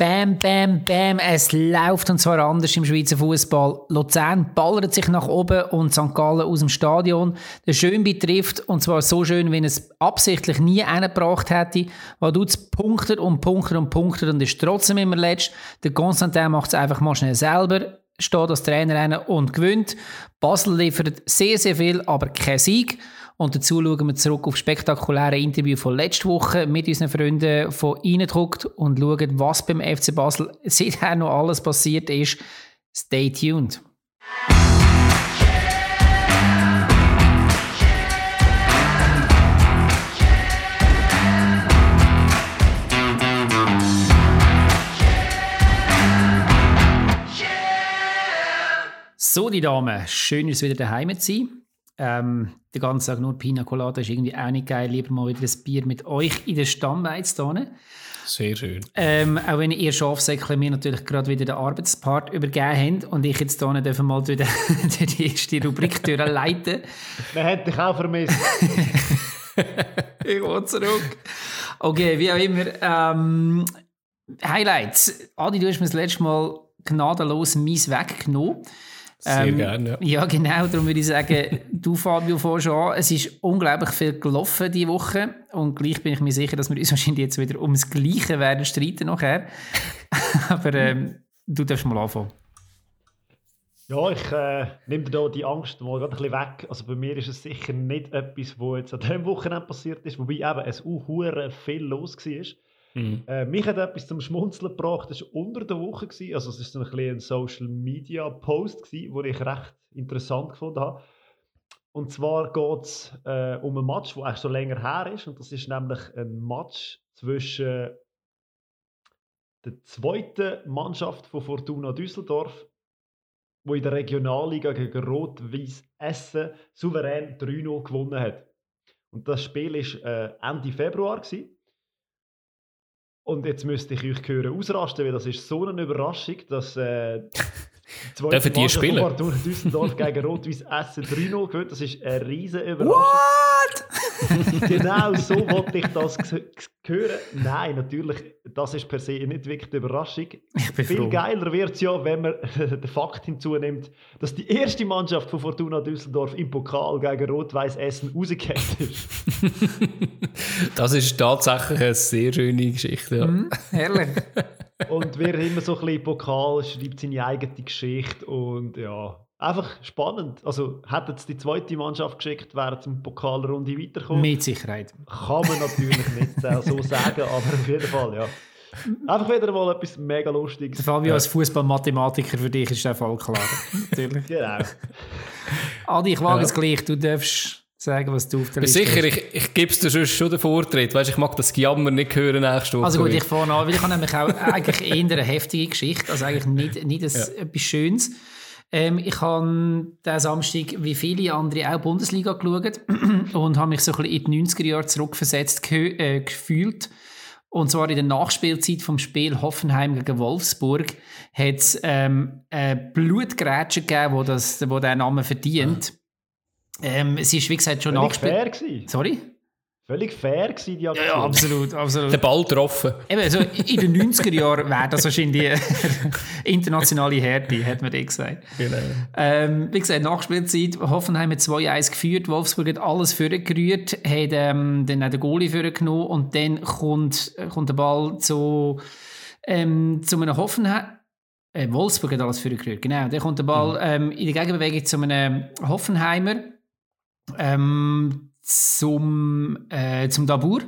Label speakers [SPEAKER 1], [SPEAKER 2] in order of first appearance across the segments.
[SPEAKER 1] Bam, bam, bam, es läuft und zwar anders im Schweizer Fußball. Luzern ballert sich nach oben und St. Gallen aus dem Stadion. Der Schönbi trifft und zwar so schön, wie es absichtlich nie eingebracht hätte. Weil du punktet und punktet und punktet und ist trotzdem immer letzt. Der Constantin macht es einfach mal schnell selber, steht als Trainer und gewinnt. Basel liefert sehr, sehr viel, aber kein Sieg. Und dazu schauen wir zurück auf spektakuläre Interview von letzter Woche mit unseren Freunden von Eindruckt und schauen, was beim FC Basel seither noch alles passiert ist. Stay tuned. So, die Damen, schön, dass wieder daheim zu sein. Ähm, den ganzen Tag nur Pina Colada ist irgendwie auch nicht geil. Lieber mal wieder ein Bier mit euch in der Stammbeiz
[SPEAKER 2] Sehr schön.
[SPEAKER 1] Ähm, auch wenn ihr Schafsäckle mir natürlich gerade wieder den Arbeitspart übergeben habt und ich jetzt hier dürfen mal durch die, die erste Rubrik leiten.
[SPEAKER 3] Man hat dich auch vermisst.
[SPEAKER 1] ich will zurück. Okay, wie auch immer. Ähm, Highlights. Adi, du hast mir das letzte Mal gnadenlos mies weggenommen.
[SPEAKER 2] Sehr ähm, gerne, ja.
[SPEAKER 1] Ja, genau. Darum würde ich sagen, du, Fabio, fährst an. Es ist unglaublich viel gelaufen diese Woche. Und gleich bin ich mir sicher, dass wir uns wahrscheinlich jetzt wieder ums Gleiche werden streiten nachher. Aber ähm, du darfst mal anfangen.
[SPEAKER 3] Ja, ich äh, nehme dir da die Angst mal gerade ein bisschen weg. Also bei mir ist es sicher nicht etwas, was jetzt an diesem Wochenende passiert ist, wobei eben es auch viel los war. Mhm. Äh, mich hat etwas zum Schmunzeln gebracht, das war unter der Woche. Gewesen. Also, es war ein, ein Social Media Post, den ich recht interessant gefunden habe. Und zwar geht es äh, um ein Match, der schon länger her ist. Und das ist nämlich ein Match zwischen der zweiten Mannschaft von Fortuna Düsseldorf, wo in der Regionalliga gegen Rot-Weiß Essen souverän 3-0 gewonnen hat. Und das Spiel war äh, Ende Februar. Gewesen. Und jetzt müsste ich euch hören ausrasten, weil das ist so eine Überraschung, dass äh,
[SPEAKER 2] zwei Dürfen die spielen?
[SPEAKER 3] Düsseldorf gegen Rot-Weiß Essen 3-0 gewinnt. Das ist eine riesige Überraschung.
[SPEAKER 1] What?
[SPEAKER 3] genau so wollte ich das hören. Nein, natürlich, das ist per se nicht wirklich eine Überraschung. Viel froh. geiler wird es ja, wenn man den Fakt hinzunimmt, dass die erste Mannschaft von Fortuna Düsseldorf im Pokal gegen Rot-Weiß Essen rausgekehrt ist.
[SPEAKER 2] das ist tatsächlich eine sehr schöne Geschichte. Ja. Mm,
[SPEAKER 1] herrlich.
[SPEAKER 3] und wer immer so ein bisschen Pokal schreibt seine eigene Geschichte und ja, einfach spannend. Also hätten es die zweite Mannschaft geschickt, wäre zum Pokalrunde weitergekommen.
[SPEAKER 1] Mit Sicherheit.
[SPEAKER 3] Kann man natürlich nicht so sagen, aber auf jeden Fall, ja. Einfach wieder mal etwas mega Lustiges.
[SPEAKER 1] Fabio ja. als Fußballmathematiker für dich ist der Fall klar. natürlich.
[SPEAKER 3] Genau.
[SPEAKER 1] Adi, ich wage ja. es gleich, du darfst sagen, was du auf der
[SPEAKER 2] Liste Sicher, hast. ich, ich gebe es dir schon den Vortritt. Weißt, ich mag das Gejammer nicht hören nächste Woche.
[SPEAKER 1] Also gut, ich fange an, weil ich habe nämlich auch eigentlich eher eine heftige Geschichte, also eigentlich nicht, nicht ein, ja. etwas Schönes. Ähm, ich habe diesen Samstag, wie viele andere, auch Bundesliga geschaut und habe mich so ein bisschen in die 90er Jahre zurückversetzt ge äh, gefühlt. Und zwar in der Nachspielzeit vom Spiel Hoffenheim gegen Wolfsburg hat es ähm, eine Blutgrätsche gegeben, wo, das, wo der Name verdient. Ähm, es ist, wie gesagt, schon Nachspiel... Sorry?
[SPEAKER 3] Völlig fair gewesen, die
[SPEAKER 1] Aktion. Ja, ja, absolut, absolut.
[SPEAKER 2] Der Ball getroffen.
[SPEAKER 1] Eben, also in den 90er Jahren wäre das wahrscheinlich internationale Härte, hat man gesagt.
[SPEAKER 2] Genau.
[SPEAKER 1] Ähm, wie gesagt, Nachspielzeit, Hoffenheim hat 2-1 geführt, Wolfsburg hat alles vorgerührt, hat ähm, dann auch den Goalie vorgenommen und dann kommt, kommt der Ball zu, ähm, zu einem Hoffenheim. Äh, Wolfsburg hat alles vorgerührt, genau. Dann kommt der Ball mhm. ähm, in der Gegenbewegung zu einem Hoffenheimer. Ähm, zum, äh, zum Dabur.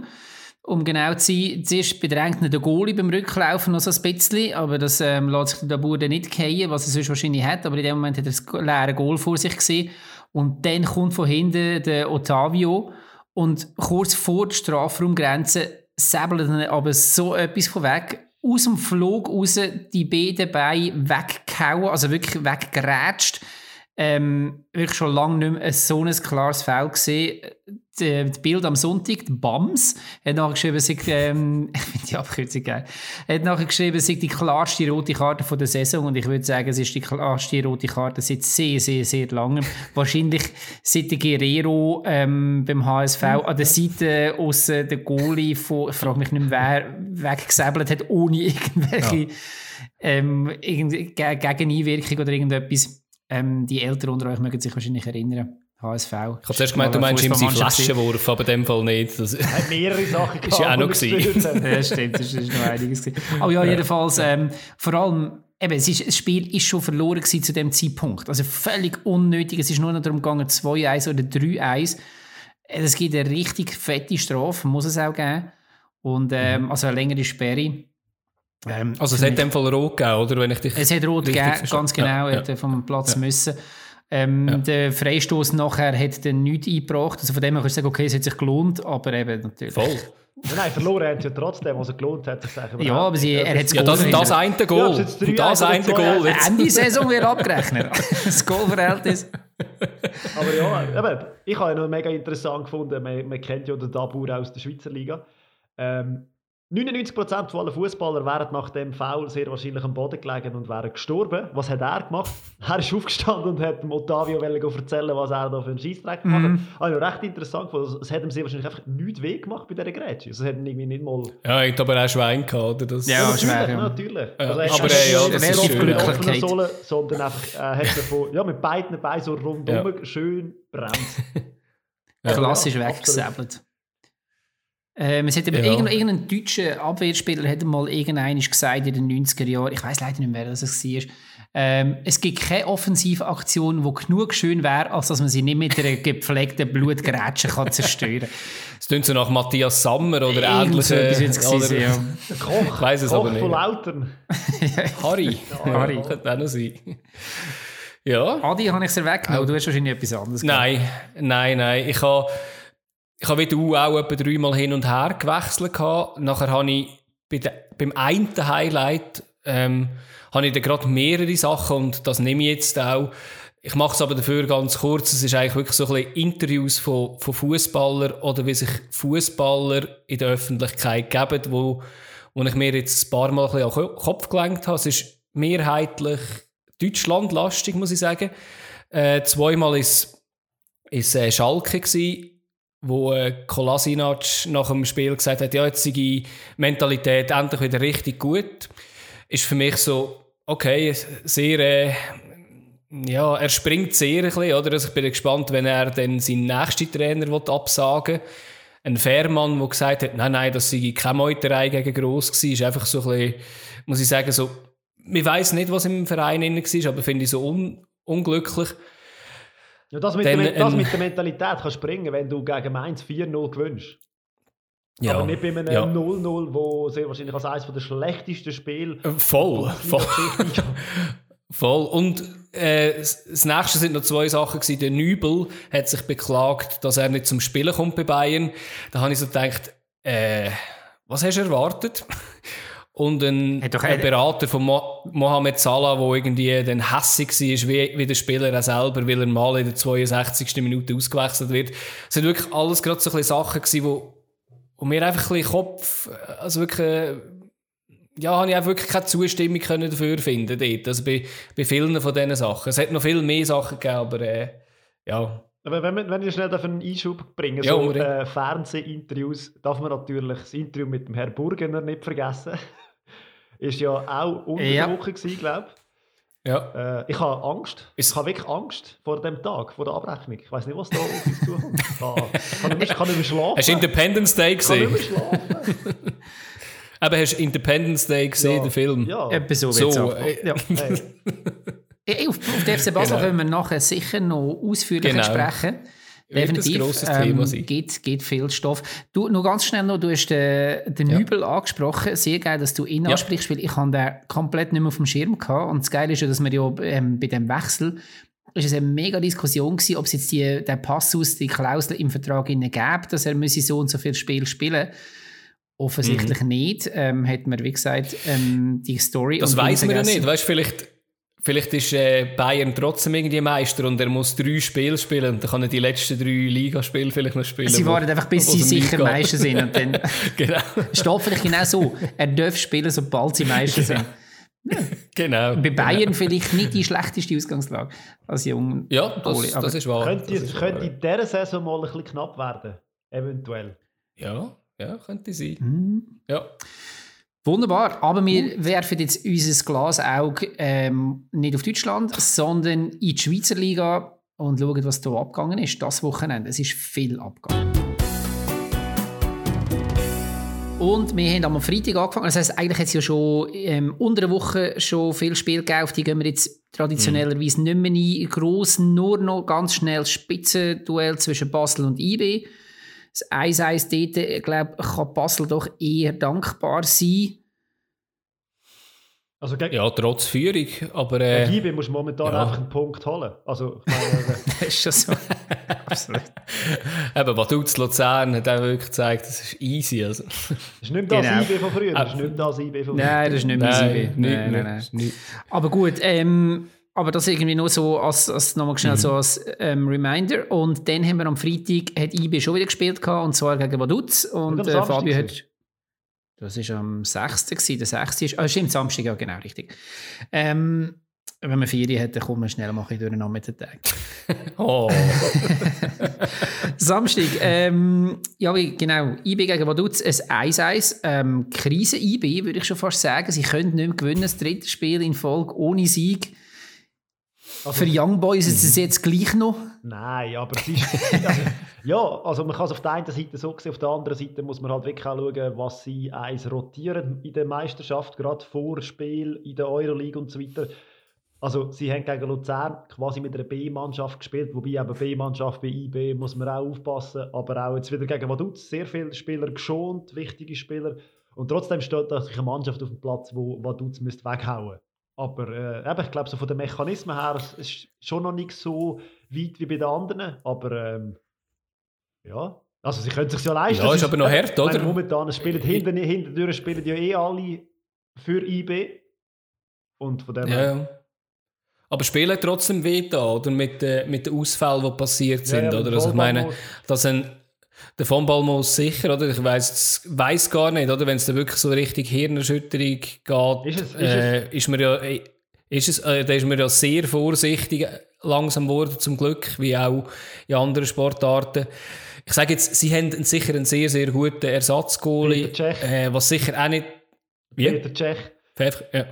[SPEAKER 1] Um genau zu sein, zuerst bedrängt ihn der Goalie beim Rücklaufen noch so ein bisschen, aber das ähm, lässt sich der Dabur dann nicht kehren, was er sonst wahrscheinlich hat, aber in dem Moment hat er das leere Goal vor sich gesehen. Und dann kommt von hinten der Ottavio und kurz vor der Strafraumgrenze säbelt er aber so etwas von weg, aus dem Flug raus die beiden Beine weggehauen, also wirklich weggerätscht ähm, wirklich schon lange nicht mehr so ein klares Foul gesehen. die Bild am Sonntag, die BAMS, hat nachher geschrieben, sei, ähm, ich finde die Abkürzung geil, hat nachher geschrieben, sei die klarste rote Karte von der Saison und ich würde sagen, es ist die klarste rote Karte seit sehr, sehr, sehr langem. Wahrscheinlich seit der Guerrero ähm, beim HSV an der Seite aus äh, der Goalie von, ich frage mich nicht mehr, wer weggesäbelt hat, ohne irgendwelche ja. ähm, irgend, Gegeneinwirkung oder irgendetwas. Ähm, die Eltern unter euch mögen sich wahrscheinlich erinnern. HSV. Ich
[SPEAKER 2] habe zuerst gemeint, du meinst ihm seinen Flaschenwurf, aber in dem Fall nicht. Das
[SPEAKER 3] hat mehrere Sachen
[SPEAKER 2] gehabt. ist ja auch noch gewesen.
[SPEAKER 1] ja, stimmt, das ist noch einiges gewesen. Aber ja, jedenfalls, ähm, vor allem, eben, es ist, das Spiel ist schon verloren gewesen zu dem Zeitpunkt. Also völlig unnötig. Es ist nur noch darum gegangen, 2-1 oder 3-1. Es gibt eine richtig fette Strafe, muss es auch geben. Und, ähm, mhm. also eine längere Sperre.
[SPEAKER 2] Ähm, also es hat in dem Fall rot gegeben, oder? Wenn ich dich
[SPEAKER 1] es hat rot gegeben, ganz genau. Ja, ja. vom Platz ja. müssen. Ähm, ja. Der Freistoß nachher hat dann nichts eingebracht. Also von dem her kannst du sagen, okay, es hat sich gelohnt, aber eben natürlich.
[SPEAKER 3] Voll. Nein, verloren haben sie ja trotzdem, was er gelohnt hat. Sagen,
[SPEAKER 1] ja, aber sie, er hat es
[SPEAKER 2] Ja, das, das eine Goal. Ja,
[SPEAKER 3] und das eine Goal.
[SPEAKER 1] Jetzt. Ende Saison wird abgerechnet. das Goalverhältnis.
[SPEAKER 3] aber ja, eben, ich habe ja noch mega interessant gefunden, man, man kennt ja den Dabur aus der Schweizer Liga. Ähm, 99% aller Fußballer wären nach dem Foul sehr wahrscheinlich am Boden gelegen und wären gestorben. Was hat er gemacht? Er ist aufgestanden und hat Ottavio erzählen, was er da für einen Scheissdreck gemacht hat. Mhm. Also recht interessant. Es hat ihm sehr wahrscheinlich einfach nichts weh gemacht bei dieser Grätsche. Also, es hat irgendwie nicht mal...
[SPEAKER 2] Ja, er hat aber auch Schwein gehabt, oder? Das
[SPEAKER 1] ja,
[SPEAKER 3] ja
[SPEAKER 1] Schwein.
[SPEAKER 3] Ja. Natürlich.
[SPEAKER 2] Ja. Also, aber ey, ja, das ist
[SPEAKER 1] schön.
[SPEAKER 3] Sollen, sondern einfach äh, hat davon, ja, mit beiden Beinen so rundum ja. schön brennt.
[SPEAKER 1] Klassisch weggesäbelt. Ähm, es hat ja. irgendein, irgendein deutscher Abwehrspieler hat mal irgendeiner gesagt in den 90er Jahren, ich weiß leider nicht mehr, was es war, ähm, es gibt keine Offensivaktion, die genug schön wäre, als dass man sie nicht mit einer gepflegten Blutgrätsche kann zerstören kann.
[SPEAKER 2] Es klingt so nach Matthias Sammer oder ähnliche.
[SPEAKER 1] Oder, ja.
[SPEAKER 3] Koch, ich weiss es Koch aber nicht. von Lautern.
[SPEAKER 2] Harry.
[SPEAKER 1] Ja, Harry.
[SPEAKER 2] Könnte auch noch sein. Ja.
[SPEAKER 1] Adi, habe ich es weggenommen? Du hast wahrscheinlich etwas anderes
[SPEAKER 2] Nein, nein, nein. Ich habe ich habe wie du auch etwa dreimal hin und her gewechselt. Gehabt. Nachher habe ich bei de, beim einen Highlight ähm, habe ich dann gerade mehrere Sachen und das nehme ich jetzt auch. Ich mache es aber dafür ganz kurz. Es ist eigentlich wirklich so ein bisschen Interviews von, von Fußballern oder wie sich Fußballer in der Öffentlichkeit geben, wo, wo ich mir jetzt ein paar Mal ein bisschen an den Kopf gelenkt habe. Es ist mehrheitlich Deutschlandlastig, muss ich sagen. Äh, zweimal ist es äh, Schalke gewesen wo äh, Kolasinac nach dem Spiel gesagt hat, ja, jetzt sei die Mentalität endlich wieder richtig gut, ist für mich so, okay, sehr, äh, ja, er springt sehr ein bisschen, oder? Also ich bin gespannt, wenn er dann seinen nächsten Trainer absagen will. Ein Fairmann, der gesagt hat, nein, nein, das sei keine Meuterei gegen Gross gewesen, ist einfach so ein bisschen, muss ich sagen, so, ich weiß nicht, was im Verein war, aber finde ich so un unglücklich.
[SPEAKER 3] Ja, das mit, Dann, der, das ähm, mit der Mentalität kannst springen, wenn du gegen Mainz 4-0 gewinnst. Ja, Aber nicht bei einem 0-0, ja. wo sehr wahrscheinlich als eines der schlechtesten Spiele.
[SPEAKER 2] Äh, voll, voll. voll. Und äh, das nächste sind noch zwei Sachen gewesen. Der Nübel hat sich beklagt, dass er nicht zum Spielen kommt bei Bayern. Da habe ich so gedacht, äh, was hast du erwartet? Und ein, ein Berater von Mo Mohamed Salah, der irgendwie dann hässig war, wie, wie der Spieler auch selber, weil er mal in der 62. Minute ausgewechselt wird. Es sind wirklich alles gerade so ein Sachen gewesen, wo, wo mir einfach ein bisschen Kopf, also wirklich, ja, habe ich auch wirklich keine Zustimmung können dafür finden dort. Also bei, bei vielen von diesen Sachen. Es hat noch viel mehr Sachen gegeben, aber äh, ja.
[SPEAKER 3] Aber wenn, wenn ich schnell einen Einschub bringen
[SPEAKER 2] ja,
[SPEAKER 3] so äh, Fernsehinterviews, darf man natürlich das Interview mit dem Herrn Burgener nicht vergessen ist ja auch unter ja. der Woche, glaube ich.
[SPEAKER 2] Ja.
[SPEAKER 3] Äh, ich habe Angst. Ist ich habe wirklich Angst vor dem Tag, vor der Abrechnung. Ich weiß nicht, was da auf uns zukommt. Ich kann nicht, kann nicht mehr schlafen.
[SPEAKER 2] Hast du Independence Day gesehen?
[SPEAKER 3] Ich kann nicht mehr schlafen.
[SPEAKER 2] Aber hast du Independence Day gesehen,
[SPEAKER 3] ja.
[SPEAKER 2] den Film?
[SPEAKER 3] Ja.
[SPEAKER 1] Etwas so. so äh, ja. Hey. auf, auf der FC Basel genau. können wir nachher sicher noch ausführlicher genau. sprechen. Definitiv.
[SPEAKER 2] Das ähm, Thema sein.
[SPEAKER 1] Geht, geht viel Stoff. Du, noch ganz schnell noch, du hast den, den ja. Nübel angesprochen. Sehr geil, dass du ihn ja. ansprichst, weil ich habe den komplett nicht mehr auf dem Schirm gehabt. Und das Geile ist ja, dass wir ja ähm, bei dem Wechsel ist es eine mega Diskussion gewesen, ob es jetzt die, der Passus, die Klausel im Vertrag gäbe, dass er müsse so und so viel Spiel spielen Offensichtlich mhm. nicht. Ähm, hat man, wie gesagt, ähm, die Story.
[SPEAKER 2] Das weiß man ja nicht. Weißt, vielleicht Vielleicht ist äh, Bayern trotzdem irgendwie Meister und er muss drei Spiele spielen und dann kann er die letzten drei Ligaspiele vielleicht noch spielen.
[SPEAKER 1] Sie warten einfach, bis sie sicher Meister sind. Und dann
[SPEAKER 2] genau.
[SPEAKER 1] steht vielleicht genau so, er darf spielen, sobald sie Meister sind.
[SPEAKER 2] Genau.
[SPEAKER 1] Bei Bayern genau. vielleicht nicht die schlechteste Ausgangslage als jung.
[SPEAKER 2] Ja, das, das ist wahr.
[SPEAKER 3] Könnte,
[SPEAKER 2] das ist
[SPEAKER 3] könnte wahr. in dieser Saison mal ein bisschen knapp werden, eventuell.
[SPEAKER 2] Ja, ja, könnte sein.
[SPEAKER 1] Mhm.
[SPEAKER 2] Ja.
[SPEAKER 1] Wunderbar, aber wir werfen jetzt unser Glas auch ähm, nicht auf Deutschland, sondern in die Schweizer Liga und schauen, was da abgegangen ist, das Wochenende. Es ist viel abgegangen. Und wir haben am Freitag angefangen. Das heisst, eigentlich hat es ja schon ähm, unter der Woche schon viel Spiel gegeben. Auf die gehen wir jetzt traditionellerweise mhm. nicht mehr ein. Gross, nur noch ganz schnell Spitzenduell zwischen Basel und IB. Das 1-1 dort, ich glaube, kann Basel doch eher dankbar sein.
[SPEAKER 2] Also ja, trotz Führung, aber... Äh,
[SPEAKER 3] Gibe muss momentan ja. einfach einen Punkt holen. Also, ich meine...
[SPEAKER 1] das ist schon so. Absolut.
[SPEAKER 2] Eben, Vaduz Luzern hat auch wirklich gezeigt, das ist easy. Also. Das
[SPEAKER 3] ist nicht das genau. IB von früher, das ist nicht das IB von früher.
[SPEAKER 1] Nein, das ist nicht mehr das IB. Nein, nein, nein, nein. Aber gut, ähm, aber das irgendwie nur so als, als nochmal schnell mhm. so als ähm, Reminder. Und dann haben wir am Freitag hat IB schon wieder gespielt gehabt, und zwar gegen Vaduz. Und äh, Fabio hat. Das war am 6. Gewesen, der 6. ist. Ah, stimmt, Samstag, ja, genau, richtig. Ähm, wenn man Ferien hat, dann kommt man schnell mal durcheinander mit den Tagen.
[SPEAKER 2] oh.
[SPEAKER 1] Samstag, ähm, ja, wie, genau, IB gegen Vaduz, ein 1-1. Ähm, Krise-IB, würde ich schon fast sagen. Sie können nicht mehr gewinnen, das dritte Spiel in Folge ohne Sieg. Also, Für Young Boys ist es jetzt gleich noch?
[SPEAKER 3] Nein, aber es ist, also, ja, also man kann es auf der einen Seite so sehen, auf der anderen Seite muss man halt wirklich auch schauen, was sie eins rotieren in der Meisterschaft, gerade vor Spiel in der Euroleague und so weiter. Also sie haben gegen Luzern quasi mit einer B-Mannschaft gespielt, wobei eben B-Mannschaft bei IB muss man auch aufpassen, aber auch jetzt wieder gegen Vaduz sehr viele Spieler geschont, wichtige Spieler und trotzdem steht da eine Mannschaft auf dem Platz, wo Vaduz müsste weghauen aber äh, ich glaube, so von den Mechanismen her es ist schon noch nicht so weit wie bei den anderen. Aber ähm, ja, also sie können sich ja leisten.
[SPEAKER 2] Ja, ist aber noch hart, oder? Meine,
[SPEAKER 3] momentan spielen hinten, hintendurch spielen ja eh alle für IB. Und von dem
[SPEAKER 2] ja, ja. Aber spielen trotzdem weh da, oder? Mit, äh, mit den Ausfällen, die passiert sind, ja, oder? Also ich meine, dass ein der von Ballmus sicher, oder? Ich weiß weiß gar nicht, oder? Wenn es da wirklich so richtig Hirnerschütterung geht, ist, es, ist, äh, ist man ja, äh, ist es, äh, da ist man ja sehr vorsichtig langsam geworden, zum Glück, wie auch in anderen Sportarten. Ich sage jetzt, sie haben sicher einen sehr, sehr guten Ersatzgoalie, äh, was sicher auch nicht...
[SPEAKER 3] Wie? Peter Tschech.
[SPEAKER 2] Ja.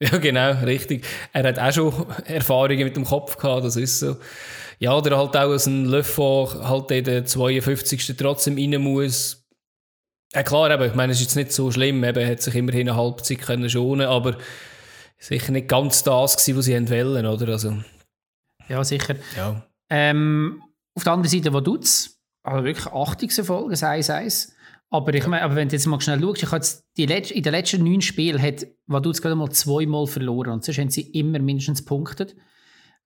[SPEAKER 2] ja, genau, richtig. Er hat auch schon Erfahrungen mit dem Kopf gehabt, das ist so. Ja, oder halt auch ein Löffel halt in der 52. trotzdem rein muss. Ja klar, eben, ich meine, es ist jetzt nicht so schlimm, eben, hat sich immerhin eine Halbzeit können schonen, aber sicher nicht ganz das gewesen, was sie wollen, oder? Also,
[SPEAKER 1] ja, sicher.
[SPEAKER 2] Ja.
[SPEAKER 1] Ähm, auf der anderen Seite, wo tut's? Also wirklich 80. Folge, 1-1. Aber ich meine, aber wenn du jetzt mal schnell schaust, ich jetzt die in den letzten neun Spielen hat Vaduz gerade mal zweimal verloren und sonst haben sie immer mindestens punktet.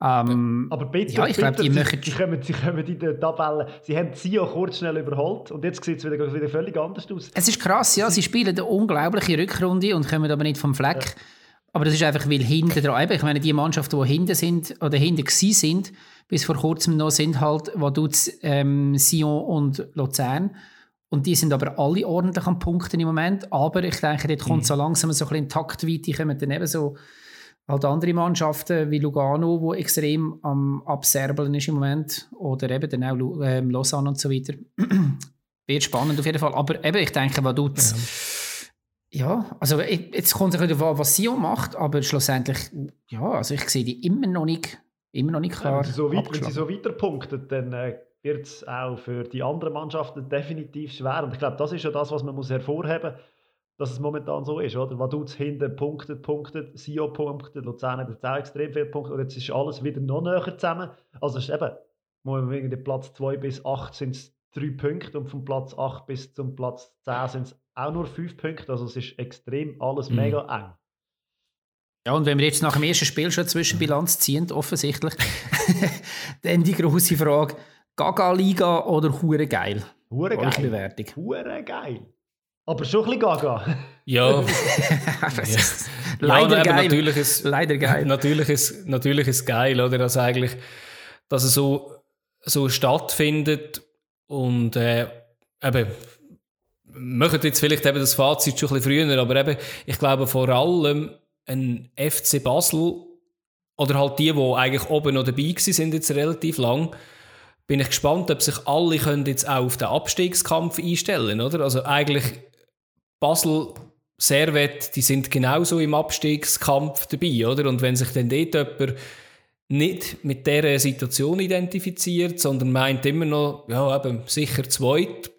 [SPEAKER 1] Ähm,
[SPEAKER 3] aber bitte,
[SPEAKER 1] ja, ich glaube, die,
[SPEAKER 3] möchten... sie, kommen, sie kommen in der Tabelle, sie haben Zio kurz schnell überholt und jetzt sieht es wieder, wieder völlig anders aus.
[SPEAKER 1] Es ist krass, ja, sie spielen eine unglaubliche Rückrunde und kommen aber nicht vom Fleck. Ja. Aber das ist einfach, weil hinten dran, ich meine, die Mannschaften, die hinten sind oder hinten sind, bis vor kurzem noch sind halt Vaduz, ähm, Sion und Luzern. Und die sind aber alle ordentlich am Punkten im Moment. Aber ich denke, dort kommt mhm. so langsam so ein bisschen in Taktweite, kommen dann eben so halt andere Mannschaften wie Lugano, wo extrem am Abserbeln ist im Moment, oder eben dann auch ähm, Lausanne und so weiter. Wird spannend auf jeden Fall. Aber eben, ich denke, was du ja. ja, also jetzt kommt es ein bisschen was Sion macht, aber schlussendlich, ja, also ich sehe die immer noch nicht, immer noch nicht klar.
[SPEAKER 3] Ja, wenn, sie so weit, wenn sie so weiter punkten, dann äh, wird es auch für die anderen Mannschaften definitiv schwer. Und ich glaube, das ist ja das, was man muss hervorheben muss dass es momentan so ist, oder? Vaduz hinten punktet, punktet, Sio punktet, Luzern hat jetzt auch extrem viele Punkte und jetzt ist alles wieder noch näher zusammen. Also es ist eben, wegen der Platz 2 bis 8 sind es 3 Punkte und vom Platz 8 bis zum Platz 10 sind es auch nur 5 Punkte, also es ist extrem alles mhm. mega eng.
[SPEAKER 1] Ja, und wenn wir jetzt nach dem ersten Spiel schon Zwischenbilanz ziehen, offensichtlich, dann die große Frage, Gaga-Liga oder Hure geil?
[SPEAKER 3] Hure geil.
[SPEAKER 1] Bewertung.
[SPEAKER 3] Hure geil. Aber schon ein bisschen gaga.
[SPEAKER 2] Ja. Leider
[SPEAKER 1] Leider geil.
[SPEAKER 2] Natürlich ist,
[SPEAKER 1] Leider geil.
[SPEAKER 2] natürlich ist, natürlich ist geil, oder? Also eigentlich, dass es so, so stattfindet und äh, eben, wir machen jetzt vielleicht eben das Fazit schon ein bisschen früher, aber eben, ich glaube vor allem ein FC Basel oder halt die, die eigentlich oben noch dabei gewesen sind jetzt relativ lang, bin ich gespannt, ob sich alle können jetzt auch auf den Abstiegskampf einstellen, oder? Also eigentlich Basel, Servet, die sind genauso im Abstiegskampf dabei, oder? Und wenn sich dann dort jemand nicht mit dieser Situation identifiziert, sondern meint immer noch, ja, eben sicher zweit,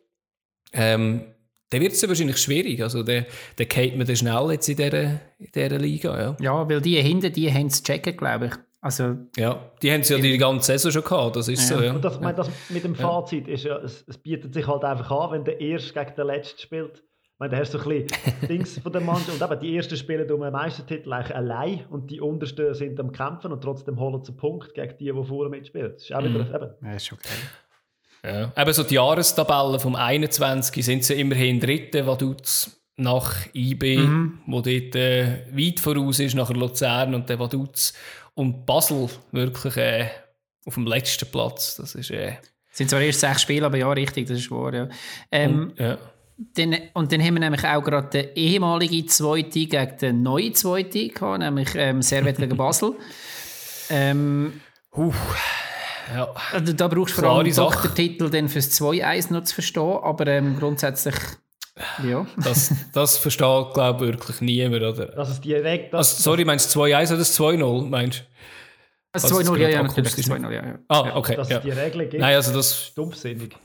[SPEAKER 2] ähm, dann wird es wahrscheinlich schwierig. Also, dann, dann geht man dann schnell jetzt in dieser, in dieser Liga, ja.
[SPEAKER 1] Ja, weil die hinten, die haben es checken, glaube ich. Also,
[SPEAKER 2] Ja, die haben es ja die ganze Saison schon gehabt, das ist
[SPEAKER 1] Ja.
[SPEAKER 2] so, ja.
[SPEAKER 3] Und das, ich meine, das mit dem Fazit ist ja, es, es bietet sich halt einfach an, wenn der Erste gegen den Letzten spielt. Ich meine, da hast du so ein bisschen Dings von der Mannschaft. Und eben, die Ersten spielen um einen Meistertitel eigentlich allein und die Untersten sind am Kämpfen und trotzdem holen sie einen Punkt gegen die, die vorne mitspielen. Das ist auch wieder, eben,
[SPEAKER 1] ja, ist schon geil.
[SPEAKER 2] Ja. Eben so die Jahrestabellen vom 21 sind sie immerhin Dritte, Vaduz nach IB, wo dort äh, weit voraus ist, nachher Luzern und dann Vaduz. Und Basel wirklich äh, auf dem letzten Platz. Das ist... Äh,
[SPEAKER 1] sind zwar erst sechs Spiele, aber ja, richtig, das ist wahr. Ja. Ähm,
[SPEAKER 2] ja.
[SPEAKER 1] dann, und dann haben wir nämlich auch gerade den ehemaligen Zweite gegen den neuen Zweite gehabt, nämlich ähm, Servet gegen Basel. Ähm,
[SPEAKER 2] ja.
[SPEAKER 1] also da brauchst du vor allem den Titel dann fürs 2-1 noch zu verstehen, aber ähm, grundsätzlich, ja.
[SPEAKER 2] Das, das versteht, glaube ich, wirklich niemand. Oder?
[SPEAKER 3] dass es direkt...
[SPEAKER 2] Also, sorry, meinst du 2-1 oder das 2-0? Meinst du?
[SPEAKER 1] Also
[SPEAKER 2] Was
[SPEAKER 1] 2-0,
[SPEAKER 2] jetzt
[SPEAKER 1] ja, ja, natürlich,
[SPEAKER 2] akustisch
[SPEAKER 1] 2-0, ja, ja.
[SPEAKER 2] Ah, okay.
[SPEAKER 3] dass
[SPEAKER 2] Ja.
[SPEAKER 3] es die Regeln gibt.
[SPEAKER 2] Nein, also das
[SPEAKER 3] Stumpfsinnig.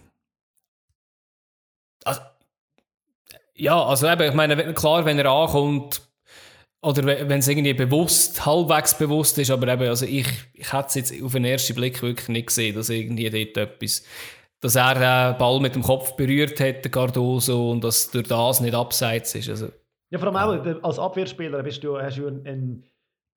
[SPEAKER 2] Also, ja, also eben, ich meine, klar, wenn er ankommt, oder we- wenn es irgendwie bewusst, halbwegs bewusst ist, aber eben, also ich, ich hätte es jetzt auf den ersten Blick wirklich nicht gesehen, dass irgendwie dort etwas, dass er den Ball mit dem Kopf berührt hat, der Cardoso, und dass durch das nicht abseits ist. Also,
[SPEAKER 3] Ja, vor allem auch als Abwehrspieler bist du, hast du einen, einen,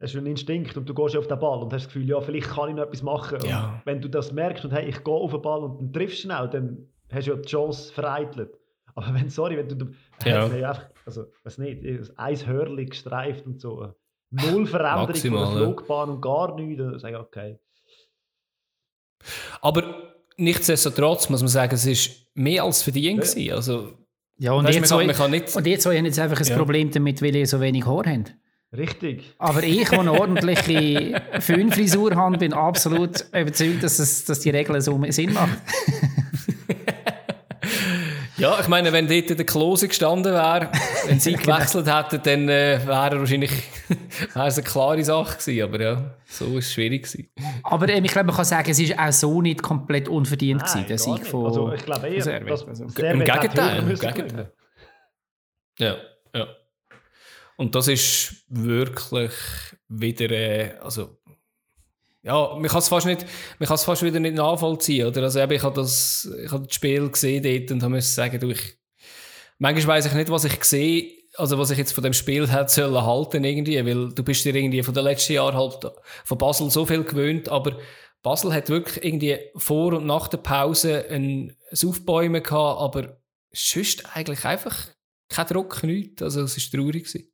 [SPEAKER 3] hast du einen Instinkt und du gehst auf den Ball und hast das Gefühl, ja, vielleicht kann ich noch etwas machen.
[SPEAKER 2] Ja.
[SPEAKER 3] wenn du das merkst und hey, ich gehe auf den Ball und dann triffst du schnell, dann hast du ja die Chance vereitelt. Aber wenn, sorry, wenn du,
[SPEAKER 2] Ja.
[SPEAKER 3] ja. einfach, also, weiß nicht, ein Hörli gestreift und so, null Veränderung
[SPEAKER 2] Maximal,
[SPEAKER 3] von der Flugbahn und gar nichts, dann sage ich, okay.
[SPEAKER 2] aber nichtsdestotrotz muss man sagen, es ist mehr als verdient
[SPEAKER 3] Ja.
[SPEAKER 2] gewesen. Also,
[SPEAKER 1] ja und,
[SPEAKER 2] Weißt,
[SPEAKER 1] ihr
[SPEAKER 2] man
[SPEAKER 1] zwei,
[SPEAKER 2] kann- man kann nicht-
[SPEAKER 1] und zwei haben jetzt einfach ein
[SPEAKER 2] Ja.
[SPEAKER 1] Problem damit, weil ihr so wenig Haar habt.
[SPEAKER 3] Richtig.
[SPEAKER 1] Aber ich, der eine ordentliche Föhnfrisur habe, bin absolut überzeugt, dass, es, dass die Regel so Sinn macht.
[SPEAKER 2] Ja, ich meine, wenn dort der Klose gestanden wäre, wenn sie gewechselt hätten, dann äh, wäre er wahrscheinlich wäre es eine klare Sache gewesen. Aber ja, so ist es schwierig gewesen.
[SPEAKER 1] Aber ähm, ich glaube, man kann sagen, es ist auch so nicht komplett unverdient gewesen, der Sieg
[SPEAKER 3] nicht.
[SPEAKER 1] von
[SPEAKER 3] Also ich glaube eher, dass
[SPEAKER 1] Also,
[SPEAKER 2] Im Gegenteil, im Gegenteil. Ja, ja. Und das ist wirklich wieder, äh, also ja, man kann es fast nicht, man kann es fast wieder nicht nachvollziehen, oder? Also eben, ich habe das, ich habe das Spiel gesehen dort und habe müssen sagen, du, ich, manchmal weiß ich nicht, was ich sehe, also was ich jetzt von dem Spiel hätte sollen halten irgendwie, weil du bist dir irgendwie von den letzten Jahren halt von Basel so viel gewöhnt, aber Basel hat wirklich irgendwie vor und nach der Pause ein ein Aufbäumen gehabt, aber sonst eigentlich einfach kein Druck, nichts, also es war traurig. Gewesen.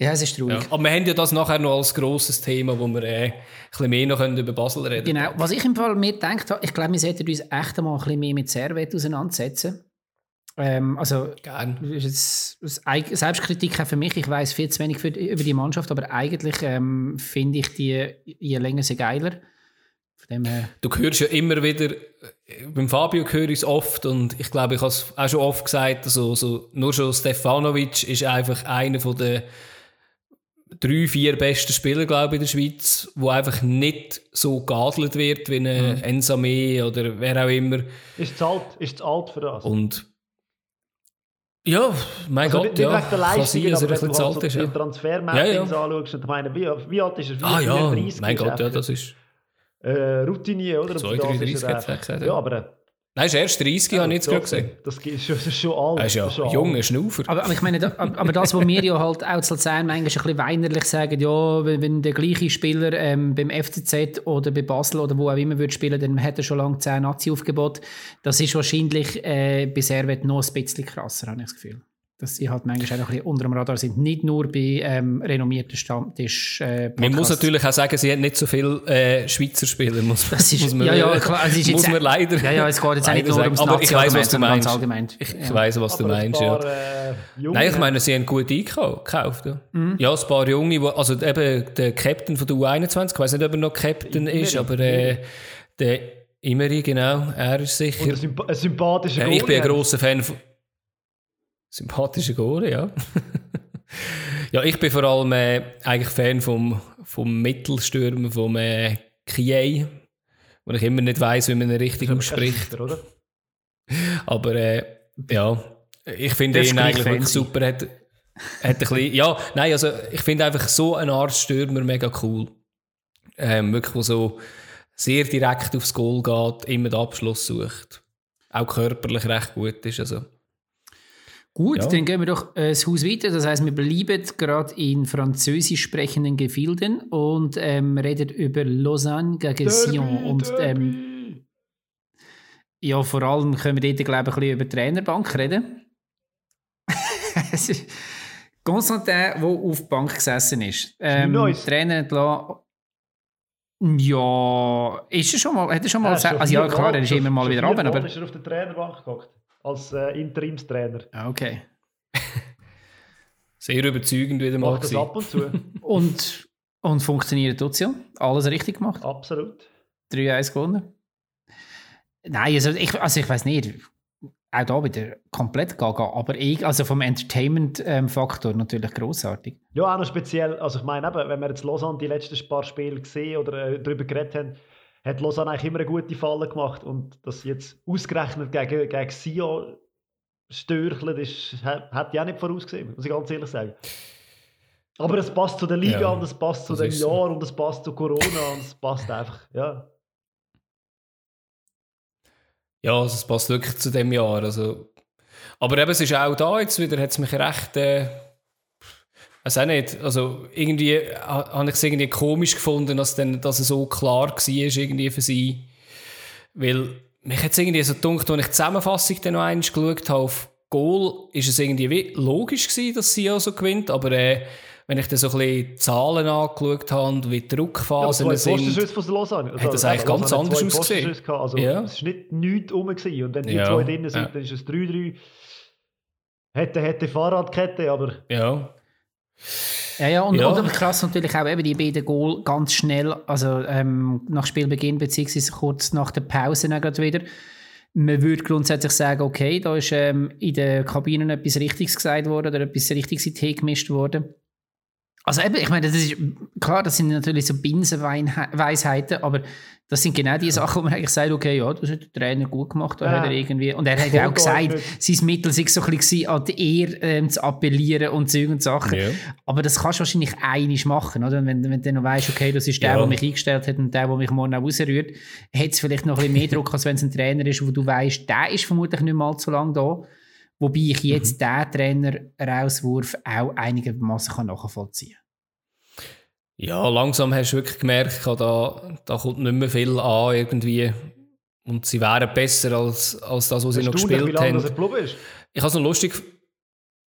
[SPEAKER 1] Ja, es ist traurig.
[SPEAKER 2] Ja. Aber wir haben ja das nachher noch als grosses Thema, wo wir äh, ein bisschen mehr noch können über Basel reden
[SPEAKER 1] Genau. Was ich im Fall mir gedacht habe, ich glaube, wir sollten uns echt einmal ein bisschen mehr mit Servet auseinandersetzen. Ähm, also,
[SPEAKER 2] Gern.
[SPEAKER 1] ist Selbstkritik auch für mich. Ich weiß viel zu wenig für, über die Mannschaft, aber eigentlich ähm, finde ich die je länger, je geiler. Dem her,
[SPEAKER 2] Du hörst ja immer wieder, äh, beim Fabio höre ich es oft und ich glaube, ich habe es auch schon oft gesagt, also, so, nur schon Stefanovic ist einfach einer von der drei, vier besten Spieler, glaube ich, in der Schweiz, wo einfach nicht so geadelt wird wie ein Ensame oder wer auch immer.
[SPEAKER 3] Ist zu alt, ist zu alt für das.
[SPEAKER 2] Und ja, mein
[SPEAKER 3] Also
[SPEAKER 2] Gott,
[SPEAKER 3] nicht,
[SPEAKER 2] ja,
[SPEAKER 3] nicht wegen der Leistung,
[SPEAKER 2] er
[SPEAKER 3] aber
[SPEAKER 2] ein
[SPEAKER 3] wenn du halt so
[SPEAKER 2] ist. Ja.
[SPEAKER 3] Transfermappings
[SPEAKER 2] Ja, ja.
[SPEAKER 3] anschaust und ich meine, wie, wie alt ist er?
[SPEAKER 2] Ah ja,
[SPEAKER 3] 34
[SPEAKER 2] mein Gott, ja, das ist...
[SPEAKER 3] äh, Routinier, oder? Und
[SPEAKER 2] Zwei,
[SPEAKER 3] für das
[SPEAKER 2] drei,
[SPEAKER 3] ist er
[SPEAKER 2] gesagt, ja.
[SPEAKER 3] Aber
[SPEAKER 2] Nein, ist erst 30, ja, habe ich jetzt gerade gesehen.
[SPEAKER 3] Das ist schon, das ist schon alt.
[SPEAKER 2] Er ist ja
[SPEAKER 3] schon
[SPEAKER 2] junger Schnaufer.
[SPEAKER 1] Aber, aber, ich meine, da, aber das, was wir ja halt auch zu Luzern manchmal ein bisschen weinerlich sagen, ja, wenn, wenn der gleiche Spieler ähm, beim FCZ oder bei Basel oder wo auch immer würde spielen, dann hat er schon lange 10 Nazi-Aufgebot. Das ist wahrscheinlich äh, bei Servet noch ein bisschen krasser, habe ich das Gefühl dass sie halt manchmal auch ein bisschen unter dem Radar sind. Nicht nur bei ähm, renommierten Stammtisch. Äh,
[SPEAKER 2] man muss natürlich auch sagen, sie hat nicht so viele äh, Schweizer Spieler. Muss,
[SPEAKER 1] das ist, muss man, ja, ja, klar, also ist
[SPEAKER 2] muss man leider.
[SPEAKER 1] Ja, ja, es geht jetzt auch nicht nur ums
[SPEAKER 2] Aber ich weiß, was du meinst.
[SPEAKER 1] Allgemein.
[SPEAKER 2] Ich, ich weiß, was du meinst. Paar, ja. Äh, Nein, ich meine, sie haben gut eingekauft. Ja, mhm. ja ein paar Junge, also eben der Captain von der U21, ich weiß nicht, ob er noch Captain Imeri. ist, aber äh, der Imeri, genau, er ist sicher.
[SPEAKER 3] Und ein, sympathischer
[SPEAKER 2] Goalie. Ich bin ein grosser Fan von. Sympathische Gore, ja. ja, ich bin vor allem äh, eigentlich Fan vom, vom Mittelstürmer, vom äh, Kiei, wo ich immer nicht weiß, wie man ihn richtig ausspricht. Oder? Aber äh, ja, ich finde ihn eigentlich wirklich super. Hat, hat ein bisschen, ja, nein, also ich finde einfach so eine Art Stürmer mega cool. Ähm, wirklich, wo so sehr direkt aufs Goal geht, immer den Abschluss sucht. Auch körperlich recht gut ist. Also.
[SPEAKER 1] Gut, ja. dann gehen wir doch äh, das Haus weiter. Das heißt, wir bleiben gerade in französisch sprechenden Gefilden und ähm, reden über Lausanne gegen Sion. Und ähm, ja, vor allem können wir dort, glaube ich, ein bisschen über die Trainerbank reden. Constantin, der auf der Bank gesessen ist. Ähm, Trainer entlassen. Ja, ist er schon mal, hat er schon mal, ja, also ja klar, er ist immer mal wieder runter, aber...
[SPEAKER 3] Ist er auf der Trainerbank geguckt? Als äh, Interimstrainer.
[SPEAKER 1] Ah, okay.
[SPEAKER 2] Sehr überzeugend wieder mal.
[SPEAKER 3] Macht das ab und zu.
[SPEAKER 1] und, und funktioniert trotzdem? Alles richtig gemacht?
[SPEAKER 3] Absolut.
[SPEAKER 1] 3-1 gewonnen? Nein, also ich, also ich weiß nicht. Auch da wieder komplett gaga, aber ich, also vom Entertainment-Faktor ähm, natürlich großartig.
[SPEAKER 3] Ja, auch noch speziell, also ich meine, eben, wenn wir jetzt Lausanne die letzten paar Spiele gesehen oder äh, darüber geredet haben, hat Lausanne eigentlich immer eine gute Falle gemacht und das jetzt ausgerechnet gegen, gegen Sion störchelt ist, hat ich auch nicht vorausgesehen, muss ich ganz ehrlich sagen. Aber es passt zu der Liga ja, und es passt zu dem Jahr und es passt zu Corona und es passt einfach, ja.
[SPEAKER 2] Ja, also es passt wirklich zu dem Jahr. Also. Aber eben, es ist auch da jetzt wieder, hat es mich recht... Äh weiß auch nicht, also irgendwie habe ich es irgendwie komisch gefunden, dass, dann, dass es so klar war irgendwie für sie. Weil mich hat es irgendwie so gedacht, als ich die Zusammenfassung dann noch einmal geschaut habe auf Goal, ist es irgendwie logisch gewesen, dass sie auch so gewinnt, aber äh, wenn ich dann so ein bisschen die Zahlen angeschaut habe und wie die Druckphasen ja, sind,
[SPEAKER 3] von Lausanne.
[SPEAKER 2] Also, hat das eigentlich ganz anders ausgesehen.
[SPEAKER 3] Also, ja. Es war nicht nichts rum gewesen. und wenn die ja. zwei drin sind, ja. dann ist es 3-3. Hätte, hätte Fahrradkette, aber...
[SPEAKER 2] Ja.
[SPEAKER 1] Ja, ja, und, ja. und krass natürlich auch eben die beiden Goal ganz schnell, also ähm, nach Spielbeginn beziehungsweise kurz nach der Pause gerade wieder. Man würde grundsätzlich sagen, okay, da ist ähm, in der Kabine etwas Richtiges gesagt worden oder etwas Richtiges in Tee gemischt worden. Also eben, ich meine, das ist, klar, das sind natürlich so Binsenweisheiten, aber das sind genau die Sachen, wo man eigentlich sagt, okay, ja, das hat der Trainer gut gemacht. Ja. Hat er irgendwie, und er hat ja auch gesagt, sein Mittel sei so ein bisschen an die Ehre ähm, zu appellieren und Zeug und Sachen. Ja. Aber das kannst du wahrscheinlich einig machen, oder? Wenn, wenn du noch weißt, okay, das ist der, ja. der mich eingestellt hat und der, der mich morgen auch rausrührt, hat es vielleicht noch ein bisschen mehr Druck, als wenn es ein Trainer ist, wo du weißt, der ist vermutlich nicht mal so lange da. Wobei ich jetzt mhm. den Trainer-Rauswurf auch einigermaßen nachvollziehen kann.
[SPEAKER 2] Ja, langsam hast du wirklich gemerkt, da, da kommt nicht mehr viel an irgendwie. Und sie wären besser als, als das, was sie noch gespielt haben. Ist. Ich habe es noch lustig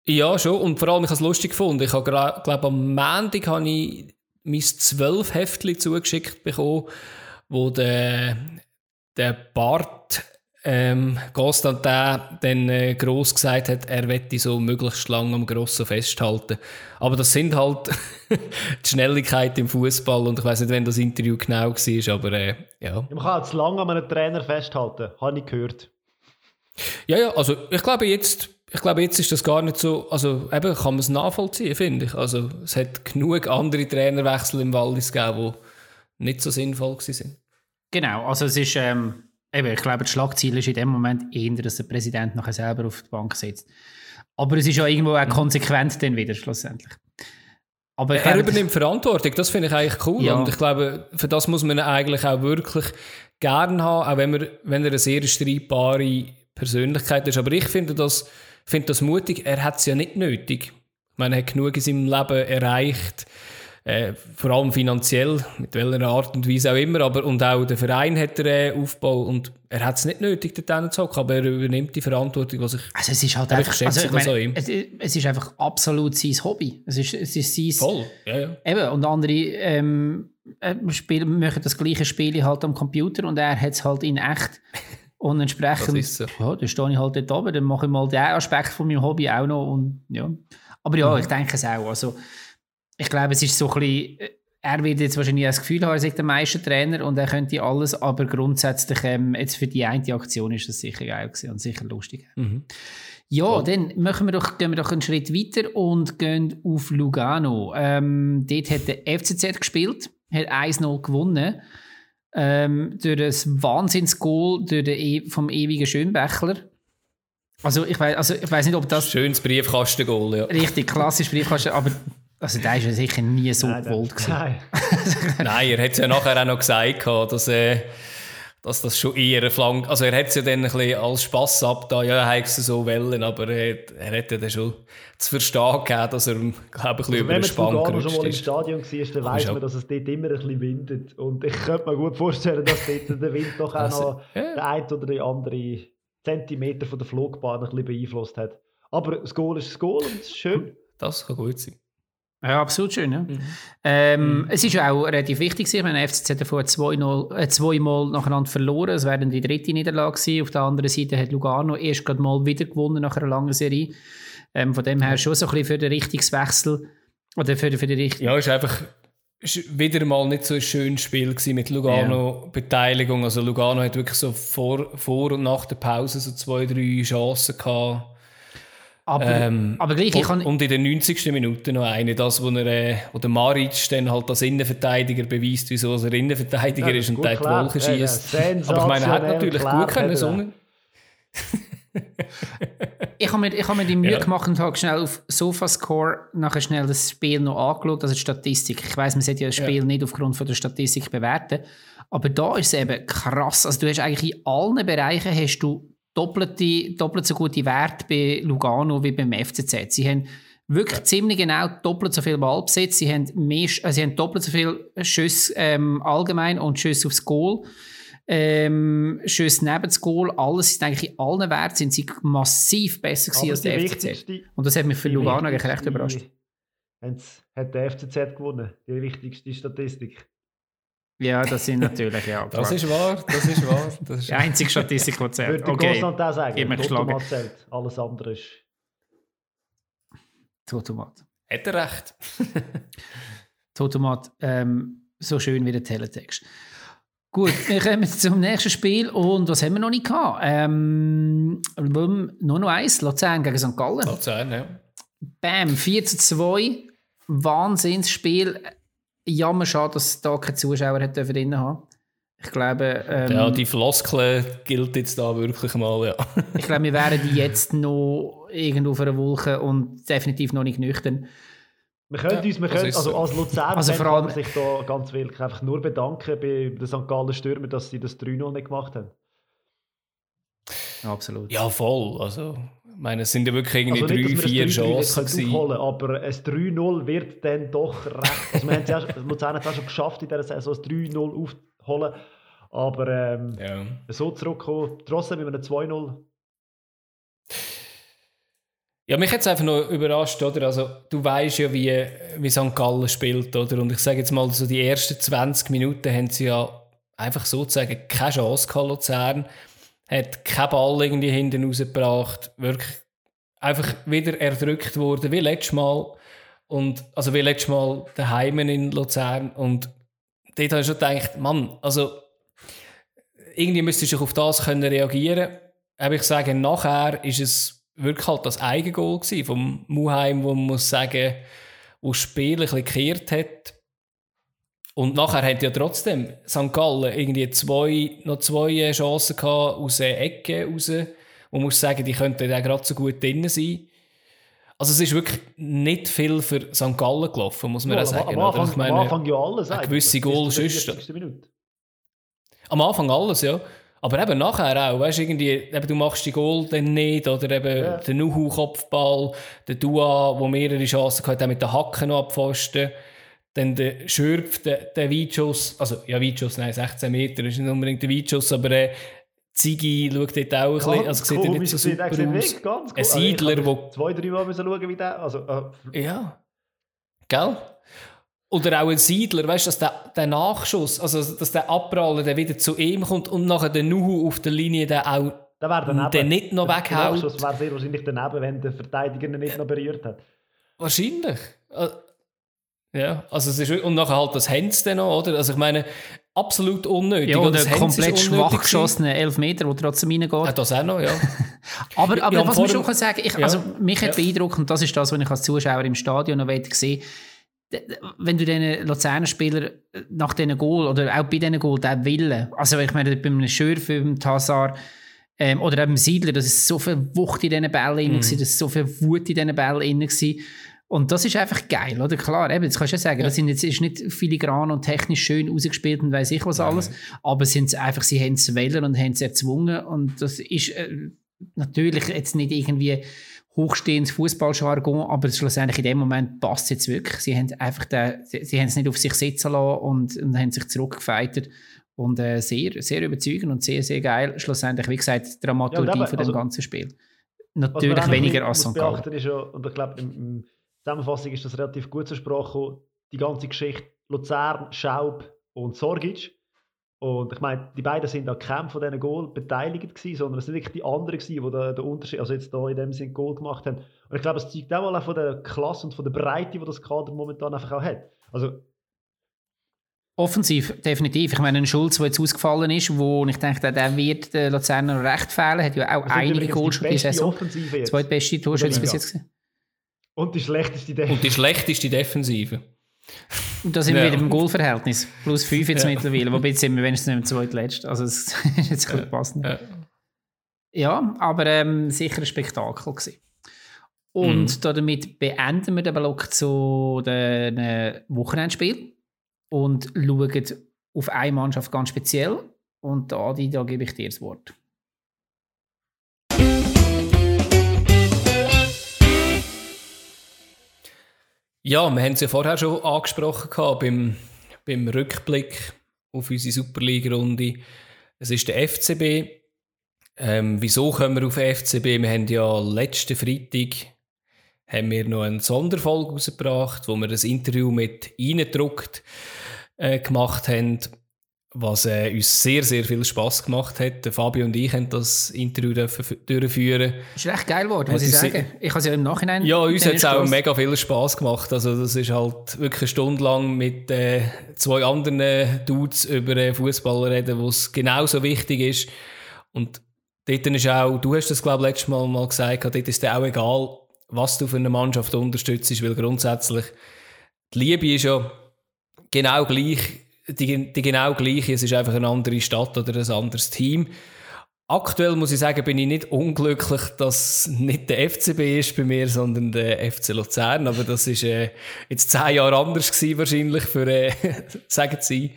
[SPEAKER 2] Ja, schon. Und vor allem, ich habe es lustig gefunden. Ich habe, glaube am Montag habe ich mein zwölf Heftchen zugeschickt bekommen, wo der, der Bart ähm, Constantin dann äh, gross gesagt hat, er wette so möglichst lange am Grossen festhalten. Aber das sind halt die Schnelligkeit im Fußball und ich weiß nicht, wenn das Interview genau war, aber äh, ja.
[SPEAKER 3] Man kann halt zu lange an einem Trainer festhalten, habe ich gehört.
[SPEAKER 2] Ja, ja, also ich glaube jetzt, ich glaube jetzt ist das gar nicht so, also eben kann man es nachvollziehen, finde ich. Also es hat genug andere Trainerwechsel im Wallis gegeben, die nicht so sinnvoll waren.
[SPEAKER 1] Genau, also es ist ähm Eben, ich glaube, das Schlagziel ist in dem Moment eher, dass der Präsident nachher selber auf die Bank sitzt. Aber es ist ja irgendwo auch konsequent dann wieder schlussendlich.
[SPEAKER 2] Aber er übernimmt Verantwortung, das finde ich eigentlich cool. Ja. Und ich glaube, für das muss man eigentlich auch wirklich gerne haben, auch wenn, man, wenn er eine sehr streitbare Persönlichkeit ist. Aber ich finde das, finde das mutig. Er hat es ja nicht nötig. Ich meine, er hat genug in seinem Leben erreicht. Äh, vor allem finanziell, mit welcher Art und Weise auch immer, aber und auch der Verein hat er äh, aufgebaut und er hat es nicht nötig, dort zu aber er übernimmt die Verantwortung, was ich
[SPEAKER 1] Also es ist halt einfach, also, ich meine, es, es, ist einfach absolut sein Hobby. Es ist, es ist sein...
[SPEAKER 2] Voll, ja, ja.
[SPEAKER 1] Eben, und andere ähm, äh, spielen, machen das gleiche Spiel halt am Computer und er hat es halt in echt und entsprechend, das ist so. ja, dann stehe ich halt dort oben, dann mache ich mal den Aspekt von meinem Hobby auch noch und ja. Aber ja, mhm. ich denke es auch, also ich glaube, es ist so ein bisschen, äh, er wird jetzt wahrscheinlich das Gefühl haben, er sei der Meistertrainer und er könnte alles, aber grundsätzlich ähm, jetzt für die eine Aktion ist das sicher geil gewesen und sicher lustig. Mhm. Ja, Voll. dann machen wir doch, gehen wir doch einen Schritt weiter und gehen auf Lugano. Ähm, dort hat der FCZ gespielt, hat 1-0 gewonnen. Ähm, durch das Wahnsinnsgoal durch den e vom ewigen Schönbächler. Also ich weiß also ich nicht, ob das...
[SPEAKER 2] Schönes Briefkastengoal, ja.
[SPEAKER 1] Richtig, klassisch Briefkasten, aber also der ist ja sicher nie so nein, gewollt gewesen.
[SPEAKER 2] Nein. nein, er hat es ja nachher auch noch gesagt, dass, äh, dass das schon eher Flank... Also er hat es ja dann ein bisschen als Spass ab da, ja, er es so wollen, aber er, er hätte dann schon zu verstehen gegeben, dass er, glaube ich, ein bisschen also, über den Spann
[SPEAKER 3] Wenn man schon mal im Stadion war, dann weiss man, dass es dort immer ein bisschen windet. Und ich könnte mir gut vorstellen, dass dort der Wind doch auch also, noch ja. den einen oder den anderen Zentimeter von der Flugbahn ein bisschen beeinflusst hat. Aber das Goal ist das Goal und es ist schön.
[SPEAKER 2] Das kann gut sein.
[SPEAKER 1] Ja, absolut schön. Ja. Mhm. Ähm, mhm. Es ist ja auch relativ wichtig, ich meine, FCZ hat davor zweimal, äh, zweimal nacheinander verloren. Es wäre dann die dritte Niederlage gewesen. Auf der anderen Seite hat Lugano erst gerade mal wieder gewonnen nach einer langen Serie. Ähm, von dem her schon so ein bisschen für den Richtungswechsel. Oder für, für die Richtung.
[SPEAKER 2] Ja, ist einfach ist wieder mal nicht so ein schönes Spiel mit Lugano-Beteiligung. Ja. Also Lugano hat wirklich so vor, vor und nach der Pause so zwei, drei Chancen gehabt
[SPEAKER 1] aber, ähm, aber gleich,
[SPEAKER 2] ich kann... Und in den 90. Minuten noch eine, das, wo, er, äh, wo der Maric dann halt als Innenverteidiger beweist, wieso er Innenverteidiger ja, ist und dort Wolken schießt. Ja, aber ich meine, er hat natürlich gut können singen.
[SPEAKER 1] ich habe mir, hab mir die Mühe ja. gemacht und habe schnell auf Sofascore nachher schnell das Spiel noch angeschaut, also die Statistik. Ich weiß, man sollte ja das Spiel ja. nicht aufgrund von der Statistik bewerten, aber da ist es eben krass. Also du hast eigentlich in allen Bereichen hast du doppelte, doppelt so gute Werte bei Lugano wie beim FCZ. Sie haben wirklich ja. ziemlich genau doppelt so viel Ballbesitz. Sie haben, mehr, äh, sie haben doppelt so viel Schüsse ähm, allgemein und Schüsse aufs Goal. Ähm, Schüsse neben das Goal, alles ist eigentlich in allen Werten sind sie massiv besser gewesen als der FCZ. Und das hat mich für Lugano eigentlich recht überrascht.
[SPEAKER 3] Hat der FCZ gewonnen, die wichtigste Statistik.
[SPEAKER 1] Ja, das sind natürlich, ja.
[SPEAKER 2] das ist wahr, das ist wahr. Das ist
[SPEAKER 1] die einzige Statistik, die zählt.
[SPEAKER 3] Würde okay. Grossland auch sagen, Gib mir zählt, alles andere ist...
[SPEAKER 1] Totomat.
[SPEAKER 2] Hat er recht.
[SPEAKER 1] Totomat, ähm, so schön wie der Teletext. Gut, wir kommen zum nächsten Spiel und was haben wir noch nicht gehabt? Ähm, nur noch eins, Luzern gegen St. Gallen.
[SPEAKER 2] Luzern, ja.
[SPEAKER 1] Bam, 4 zu 2, Wahnsinnsspiel jammer schade, dass da keine Zuschauer hat drin haben ich glaube. Ähm,
[SPEAKER 2] ja, die Floskel gilt jetzt da wirklich mal, ja.
[SPEAKER 1] ich glaube, wir wären die jetzt noch irgendwo auf einer Wolke und definitiv noch nicht nüchtern.
[SPEAKER 3] Wir können ja, uns, wir können, also als Luzern also vor allem, sich da ganz wirklich einfach nur bedanken bei den St. Gallen Stürmern, dass sie das 3-0 nicht gemacht haben.
[SPEAKER 1] Absolut.
[SPEAKER 2] Ja, voll. Also, meine, es sind ja wirklich irgendwie also nicht, drei, vier Chancen
[SPEAKER 3] aufholen, aber ein 3-0 wird dann doch recht. Also wir haben es ja, Luzern hat es auch schon geschafft, in dieser Saison ein 3-0 aufzuholen. Aber ähm, ja. so zurückkommen, trotzdem mit einem 2-0.
[SPEAKER 2] Ja, mich hat es einfach noch überrascht, oder? Also, du weißt ja, wie, wie St. Gallen spielt, oder? Und ich sage jetzt mal, so die ersten 20 Minuten haben sie ja einfach sozusagen keine Chance gehabt, Luzern hat keinen Ball irgendwie hinten rausgebracht, wirklich einfach wieder erdrückt worden, wie letztes Mal. Und, also wie letztes Mal daheim in Luzern. Und dort habe ich schon gedacht, Mann, also irgendwie müsstest du auf das können reagieren Aber ich sage, nachher ist es wirklich halt das Eigengoal vom Muheim, wo man muss sagen, wo das Spiel ein bisschen gekehrt hat. Und nachher hat ja trotzdem St. Gallen irgendwie zwei, noch zwei Chancen gehabt aus der Ecke raus. Und muss sagen, die könnten da gerade so gut drin sein. Also es ist wirklich nicht viel für St. Gallen gelaufen, muss man ja, sagen.
[SPEAKER 3] Am Anfang, ich meine, am Anfang ja alles.
[SPEAKER 2] Eine gewisse Goal Am Anfang alles, ja. Aber eben nachher auch, weißt irgendwie, eben, du machst die Goal dann nicht, oder eben ja. der Nuhu-Kopfball, der Dua, wo mehrere Chancen hatte, mit den Hacken noch abpfosten. Dann der Schürpf, der, der Weitschuss, also ja, Weitschuss, nein, 16 Meter ist nicht unbedingt der Weitschuss, aber äh, Ziggy schaut dort auch ein bisschen, also sieht cool, nicht so super aus. Weg, ganz cool. Ein Siedler,
[SPEAKER 3] also, wo... Zwei, drei Mal müssen schauen, wie der... Also,
[SPEAKER 2] äh. Ja. Gell? Oder auch ein Siedler, weißt du, dass der, der Nachschuss, also dass der Abprallen, der wieder zu ihm kommt und nachher der Nuhu auf der Linie der auch
[SPEAKER 3] der daneben.
[SPEAKER 2] den nicht noch weghaut. Der
[SPEAKER 3] Nachschuss wäre sehr wahrscheinlich daneben, wenn der Verteidiger ihn nicht noch berührt hat.
[SPEAKER 2] Wahrscheinlich. Äh, ja, also es ist, und nachher halt das Hens dann noch, oder? Also ich meine, absolut unnötig.
[SPEAKER 1] Ja, oder komplett schwach geschossene Elfmeter, der trotzdem reingeht. Ja,
[SPEAKER 2] das auch noch, ja.
[SPEAKER 1] aber aber ja, was man schon kann sagen ich, ja. also mich hat beeindruckt, und das ist das, was ich als Zuschauer im Stadion noch gesehen wenn du den Luzerner Spieler nach diesen Goal oder auch bei diesen Goal den Willen, also ich meine, beim Schürf, beim Tassar ähm, oder eben Siedler, das ist so viel Wucht in diesen Bällen mhm. das ist so viel Wut in diesen Bällen gewesen. Und das ist einfach geil, oder? Klar, eben, das kannst du ja sagen, ja. das sind jetzt, ist nicht filigran und technisch schön ausgespielt und weiß ich was alles, Nein. aber sind einfach, sie haben es wählen und haben es erzwungen und das ist äh, natürlich jetzt nicht irgendwie hochstehendes Fußballjargon, aber schlussendlich in dem Moment passt es jetzt wirklich. Sie haben einfach den, sie, sie haben es nicht auf sich sitzen lassen und, und haben sich zurückgefeitet und äh, sehr, sehr überzeugend und sehr, sehr geil. Schlussendlich, wie gesagt, Dramaturgie ja, von also, dem ganzen Spiel. Natürlich weniger als St.
[SPEAKER 3] Gallen. Ist ja, und ich glaube, Zusammenfassung ist das relativ gut zur Sprache gekommen, die ganze Geschichte Luzern, Schaub und Sorgic und ich meine, die beiden sind an keinem von diesen Goal beteiligt gewesen, sondern es sind wirklich die anderen gewesen, die den, den Unterschied, also jetzt da in dem Sinne Goal gemacht haben. Und ich glaube, es zeigt auch mal von der Klasse und von der Breite, die das Kader momentan einfach auch hat. Also
[SPEAKER 1] Offensiv, definitiv. Ich meine, ein Schulz, der jetzt ausgefallen ist, wo ich denke, der wird den Luzerner recht fehlen, hat ja auch einige Goals schon diese Saison. Zweitbeste Torschütze bis jetzt gesehen.
[SPEAKER 3] Und die schlechteste
[SPEAKER 2] Defensive. Und die schlechteste Defensive.
[SPEAKER 1] Und da sind ja. wir wieder im Goalverhältnis. Plus 5 jetzt ja. mittlerweile. Wobei jetzt sind wir wenigstens nicht im zweitletzt. Also es ist jetzt gut passend. Ja. ja, aber ähm, sicher ein Spektakel gewesen. Und mhm. damit beenden wir den Block zu den äh, Wochenendspiel und schauen auf eine Mannschaft ganz speziell. Und Adi, da gebe ich dir das Wort.
[SPEAKER 2] Ja, wir haben es ja vorher schon angesprochen gehabt, beim, beim Rückblick auf unsere Superliga-Runde. Es ist der FCB. Ähm, wieso kommen wir auf den FCB? Wir haben ja letzten Freitag haben wir noch eine Sonderfolge rausgebracht, wo wir das Interview mit Eindruckt äh, gemacht haben was äh, uns sehr, sehr viel Spass gemacht hat. Fabio und ich haben das Interview durchführen.
[SPEAKER 1] Ist recht geil geworden, muss ich sagen. Ich habe es ja im Nachhinein...
[SPEAKER 2] Ja, uns hat es auch mega viel Spass gemacht. Also das ist halt wirklich eine Stunde lang mit äh, zwei anderen Dudes über äh, Fußball reden, wo es genauso wichtig ist. Und dort ist auch, du hast das glaube ich letztes Mal mal gesagt, dort ist es auch egal, was du für eine Mannschaft unterstützt, weil grundsätzlich die Liebe ist ja genau gleich die, die genau gleiche, es ist einfach eine andere Stadt oder ein anderes Team. Aktuell muss ich sagen, bin ich nicht unglücklich, dass nicht der FCB ist bei mir, sondern der FC Luzern. Aber das ist äh, jetzt zehn Jahre anders gewesen wahrscheinlich für, äh, sagen Sie.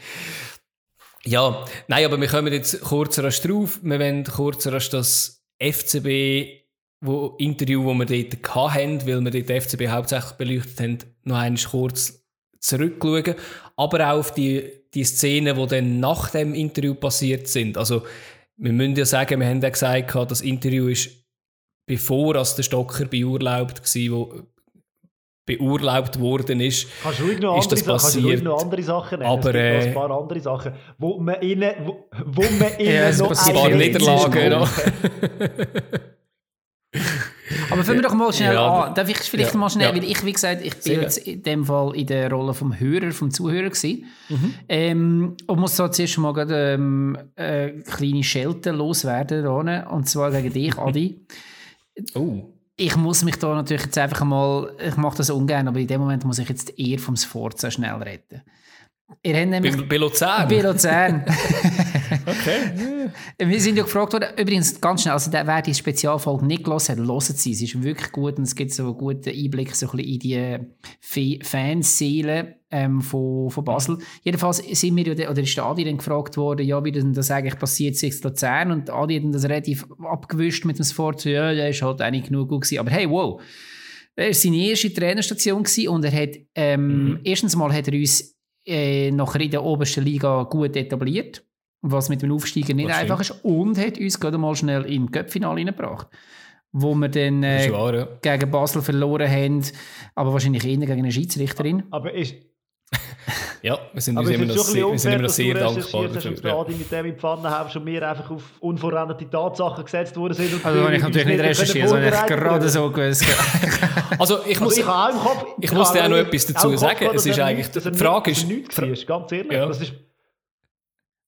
[SPEAKER 2] Ja, nein, aber wir kommen jetzt kurz rasch drauf. Wir wollen kurz rasch das FCB wo, Interview, das wir dort hatten, weil wir dort den FCB hauptsächlich beleuchtet haben, noch einmal kurz zurückschauen, aber auch auf die, die Szenen, die dann nach dem Interview passiert sind. Also, wir müssen ja sagen, wir haben ja gesagt, das Interview ist bevor als der Stocker beurlaubt war, wo beurlaubt worden ist,
[SPEAKER 3] kannst du noch ist das passiert. Kannst du noch andere Sachen nennen? Aber, es äh, ein paar andere Sachen, wo man ihnen, wo, wo man ihnen ja, noch
[SPEAKER 2] ein paar Niederlagen
[SPEAKER 1] Aber fangen wir doch mal schnell ja, an. Darf ich vielleicht ja, mal schnell, ja. weil ich, wie gesagt, ich bin jetzt in dem Fall in der Rolle vom Hörer, vom Zuhörer gewesen. Mhm. Ähm, und muss da zuerst mal gerade ähm, eine kleine Schelte loswerden. Und zwar gegen dich, Adi.
[SPEAKER 2] oh.
[SPEAKER 1] Ich muss mich da natürlich jetzt einfach mal, ich mache das ungern, aber in dem Moment muss ich jetzt eher vom Sforza schnell retten.
[SPEAKER 2] Ihr habt nämlich, bei, bei Luzern?
[SPEAKER 1] Bei Luzern.
[SPEAKER 2] Okay.
[SPEAKER 1] Wir sind ja gefragt worden, übrigens ganz schnell, also wer die Spezialfolge nicht gelesen hat, hören sie. Sie ist wirklich gut und es gibt so einen guten Einblick so ein bisschen in die Fanseele ähm, von, von Basel. Jedenfalls sind wir, oder ist der Adi dann gefragt worden, ja, wie denn das eigentlich passiert ist in Luzern und Adi hat dann das relativ abgewischt mit dem Sport, ja, der ist halt eigentlich genug gut gewesen. Aber hey, wow, er war seine erste Trainerstation und er hat, ähm, mhm. erstens mal hat er uns äh, nachher in der obersten Liga gut etabliert, was mit dem Aufsteiger nicht einfach stimmt. ist, und hat uns gerade mal schnell im Cup-Finale reingebracht wo wir dann äh, wahr, ja. gegen Basel verloren haben, aber wahrscheinlich eher gegen eine Schiedsrichterin.
[SPEAKER 3] Aber ist,
[SPEAKER 2] ja, wir sind uns immer noch sehr, wir sind immer noch sehr dankbar dafür. Dass
[SPEAKER 3] ja. mit dem in Pfanne haben, schon mehr einfach auf unvollendete Tatsachen gesetzt worden sind.
[SPEAKER 1] also wenn ich natürlich nicht recherchiert, sondern ich gerade so gewusst.
[SPEAKER 2] also ich muss, ich, ich muss dir auch noch etwas dazu sagen. Es ist eigentlich, die Frage
[SPEAKER 3] ist... Ganz ehrlich, das ist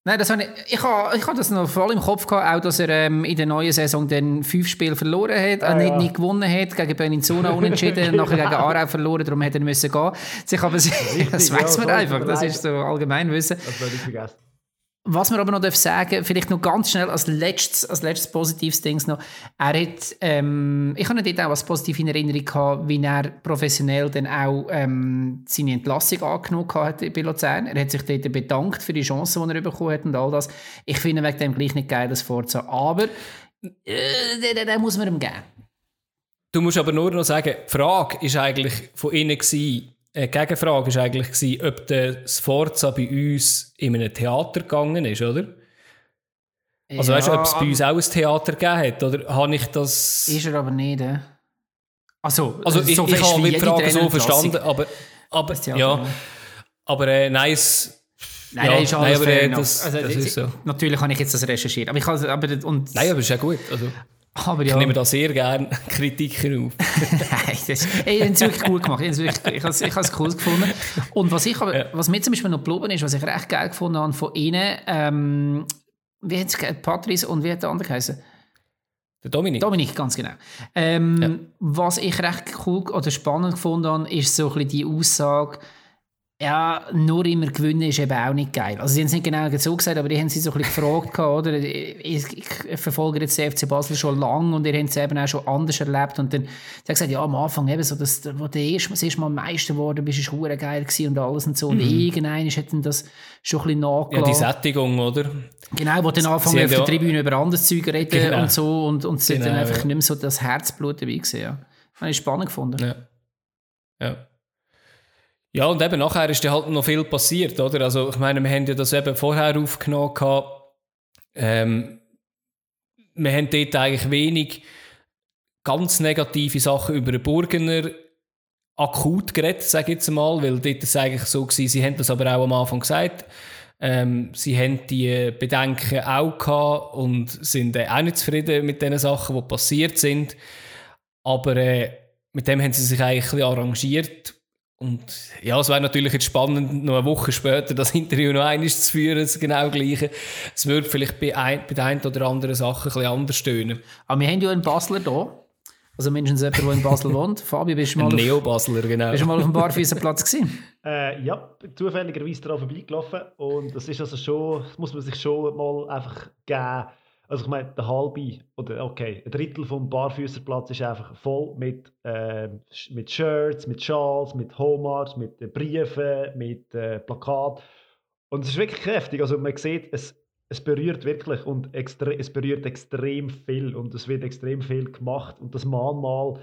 [SPEAKER 1] Nein, das habe ich, ich, habe, ich habe das noch voll im Kopf gehabt, auch dass er ähm, in der neuen Saison dann fünf Spiele verloren hat, ah, äh, nicht, ja. nicht gewonnen hat, gegen Bellinzona unentschieden, nachher gegen Aarau verloren, darum hätte er müssen gehen. Ich habe, das, das weiß man einfach, das ist so Allgemeinwissen. Das werde ich vergessen. Was man aber noch sagen darf, vielleicht noch ganz schnell als letztes, als letztes positives Ding noch, er hat, ähm, ich habe dort auch was positiv in Erinnerung gehabt, wie er professionell dann auch ähm, seine Entlassung angenommen hat bei Luzern. Er hat sich dort bedankt für die Chancen, die er bekommen hat und all das. Ich finde wegen dem gleich nicht geil, das Forza, aber äh, den, den muss man ihm geben.
[SPEAKER 2] Du musst aber nur noch sagen, die Frage war eigentlich von innen gewesen, eine äh, Gegenfrage war eigentlich, gewesen, ob der Sforza bei uns in einem Theater gegangen ist, oder? Also ja, weißt du, ob es bei uns auch ein Theater gegeben hat, oder habe ich das...
[SPEAKER 1] Ist er aber nicht, äh? Also,
[SPEAKER 2] also ich, so ich, habe die Frage so verstanden, aber... aber ja, aber äh, nein, es...
[SPEAKER 1] Nein, ja, nein, ist alles nein, aber, äh, das, also, das ist so. Natürlich habe ich jetzt das recherchiert, aber ich habe, aber und
[SPEAKER 2] Nein, aber ist ja gut. Also. Aber ja. Ich nehme da sehr gerne Kritiken auf.
[SPEAKER 1] Nein, das, ich habe es wirklich gut gemacht. Ich habe es, ich habe es cool gefunden. Und was, ich aber, ja. was mir zum Beispiel noch geblieben ist, was ich recht geil gefunden habe von ihnen, ähm, wie hat es Patrice und wie hat der andere geheißen?
[SPEAKER 2] Der Dominik.
[SPEAKER 1] Dominik, ganz genau. Ähm, ja. Was ich recht cool oder spannend gefunden habe, ist so ein bisschen die Aussage, ja, nur immer gewinnen ist eben auch nicht geil. Also sie haben es nicht genau so gesagt, aber die haben sie so ein bisschen gefragt, oder? Ich, ich, verfolge jetzt den FC Basel schon lange und ihr habt es eben auch schon anders erlebt und dann hat er gesagt, ja, am Anfang eben so, dass, wo du erst, das erste Mal Meister geworden bist, war es geil und alles und so und mhm. irgendwann hat dann das schon ein bisschen nachgelassen.
[SPEAKER 2] Ja, die Sättigung, oder?
[SPEAKER 1] Genau, wo dann anfangen auf der Tribüne über anderes Zeug reden genau. und so und, und sie genau, dann einfach ja. nicht mehr so das Herzblut dabei gesehen. Ja. Das habe ich spannend gefunden.
[SPEAKER 2] Ja. ja. Ja, und eben nachher ist halt noch viel passiert, oder? Also, ich meine, wir haben ja das eben vorher aufgenommen. Ähm, wir haben dort eigentlich wenig ganz negative Sachen über den Burgener akut geredet, sage ich jetzt mal, weil dort ist eigentlich so gewesen, sie haben das aber auch am Anfang gesagt, ähm, sie haben die Bedenken auch gehabt und sind äh, auch nicht zufrieden mit den Sachen, die passiert sind, aber äh, mit dem haben sie sich eigentlich ein bisschen arrangiert und ja, es wäre natürlich jetzt spannend, noch eine Woche später das Interview noch einmal zu führen, das genau gleiche. Es würde vielleicht bei, ein, bei der einen oder anderen Sache ein bisschen anders tönen.
[SPEAKER 1] Aber wir haben ja einen Basler hier. Also mindestens jemand, der in Basel wohnt. Fabi, bist du mal,
[SPEAKER 2] Neo-Basler, genau.
[SPEAKER 1] Bist du mal auf dem Barfüßerplatz gewesen?
[SPEAKER 3] Äh, ja, zufälligerweise daran vorbeigelaufen. Und das ist also schon, das muss man sich schon mal einfach geben also ich meine, der halbe, oder okay, ein Drittel vom Barfüßerplatz ist einfach voll mit, äh, mit Shirts, mit Schals, mit Homards, mit äh, Briefen, mit äh, Plakaten. Und es ist wirklich kräftig. Also man sieht, es, es berührt wirklich und es berührt extrem viel und es wird extrem viel gemacht. Und das Mahnmal,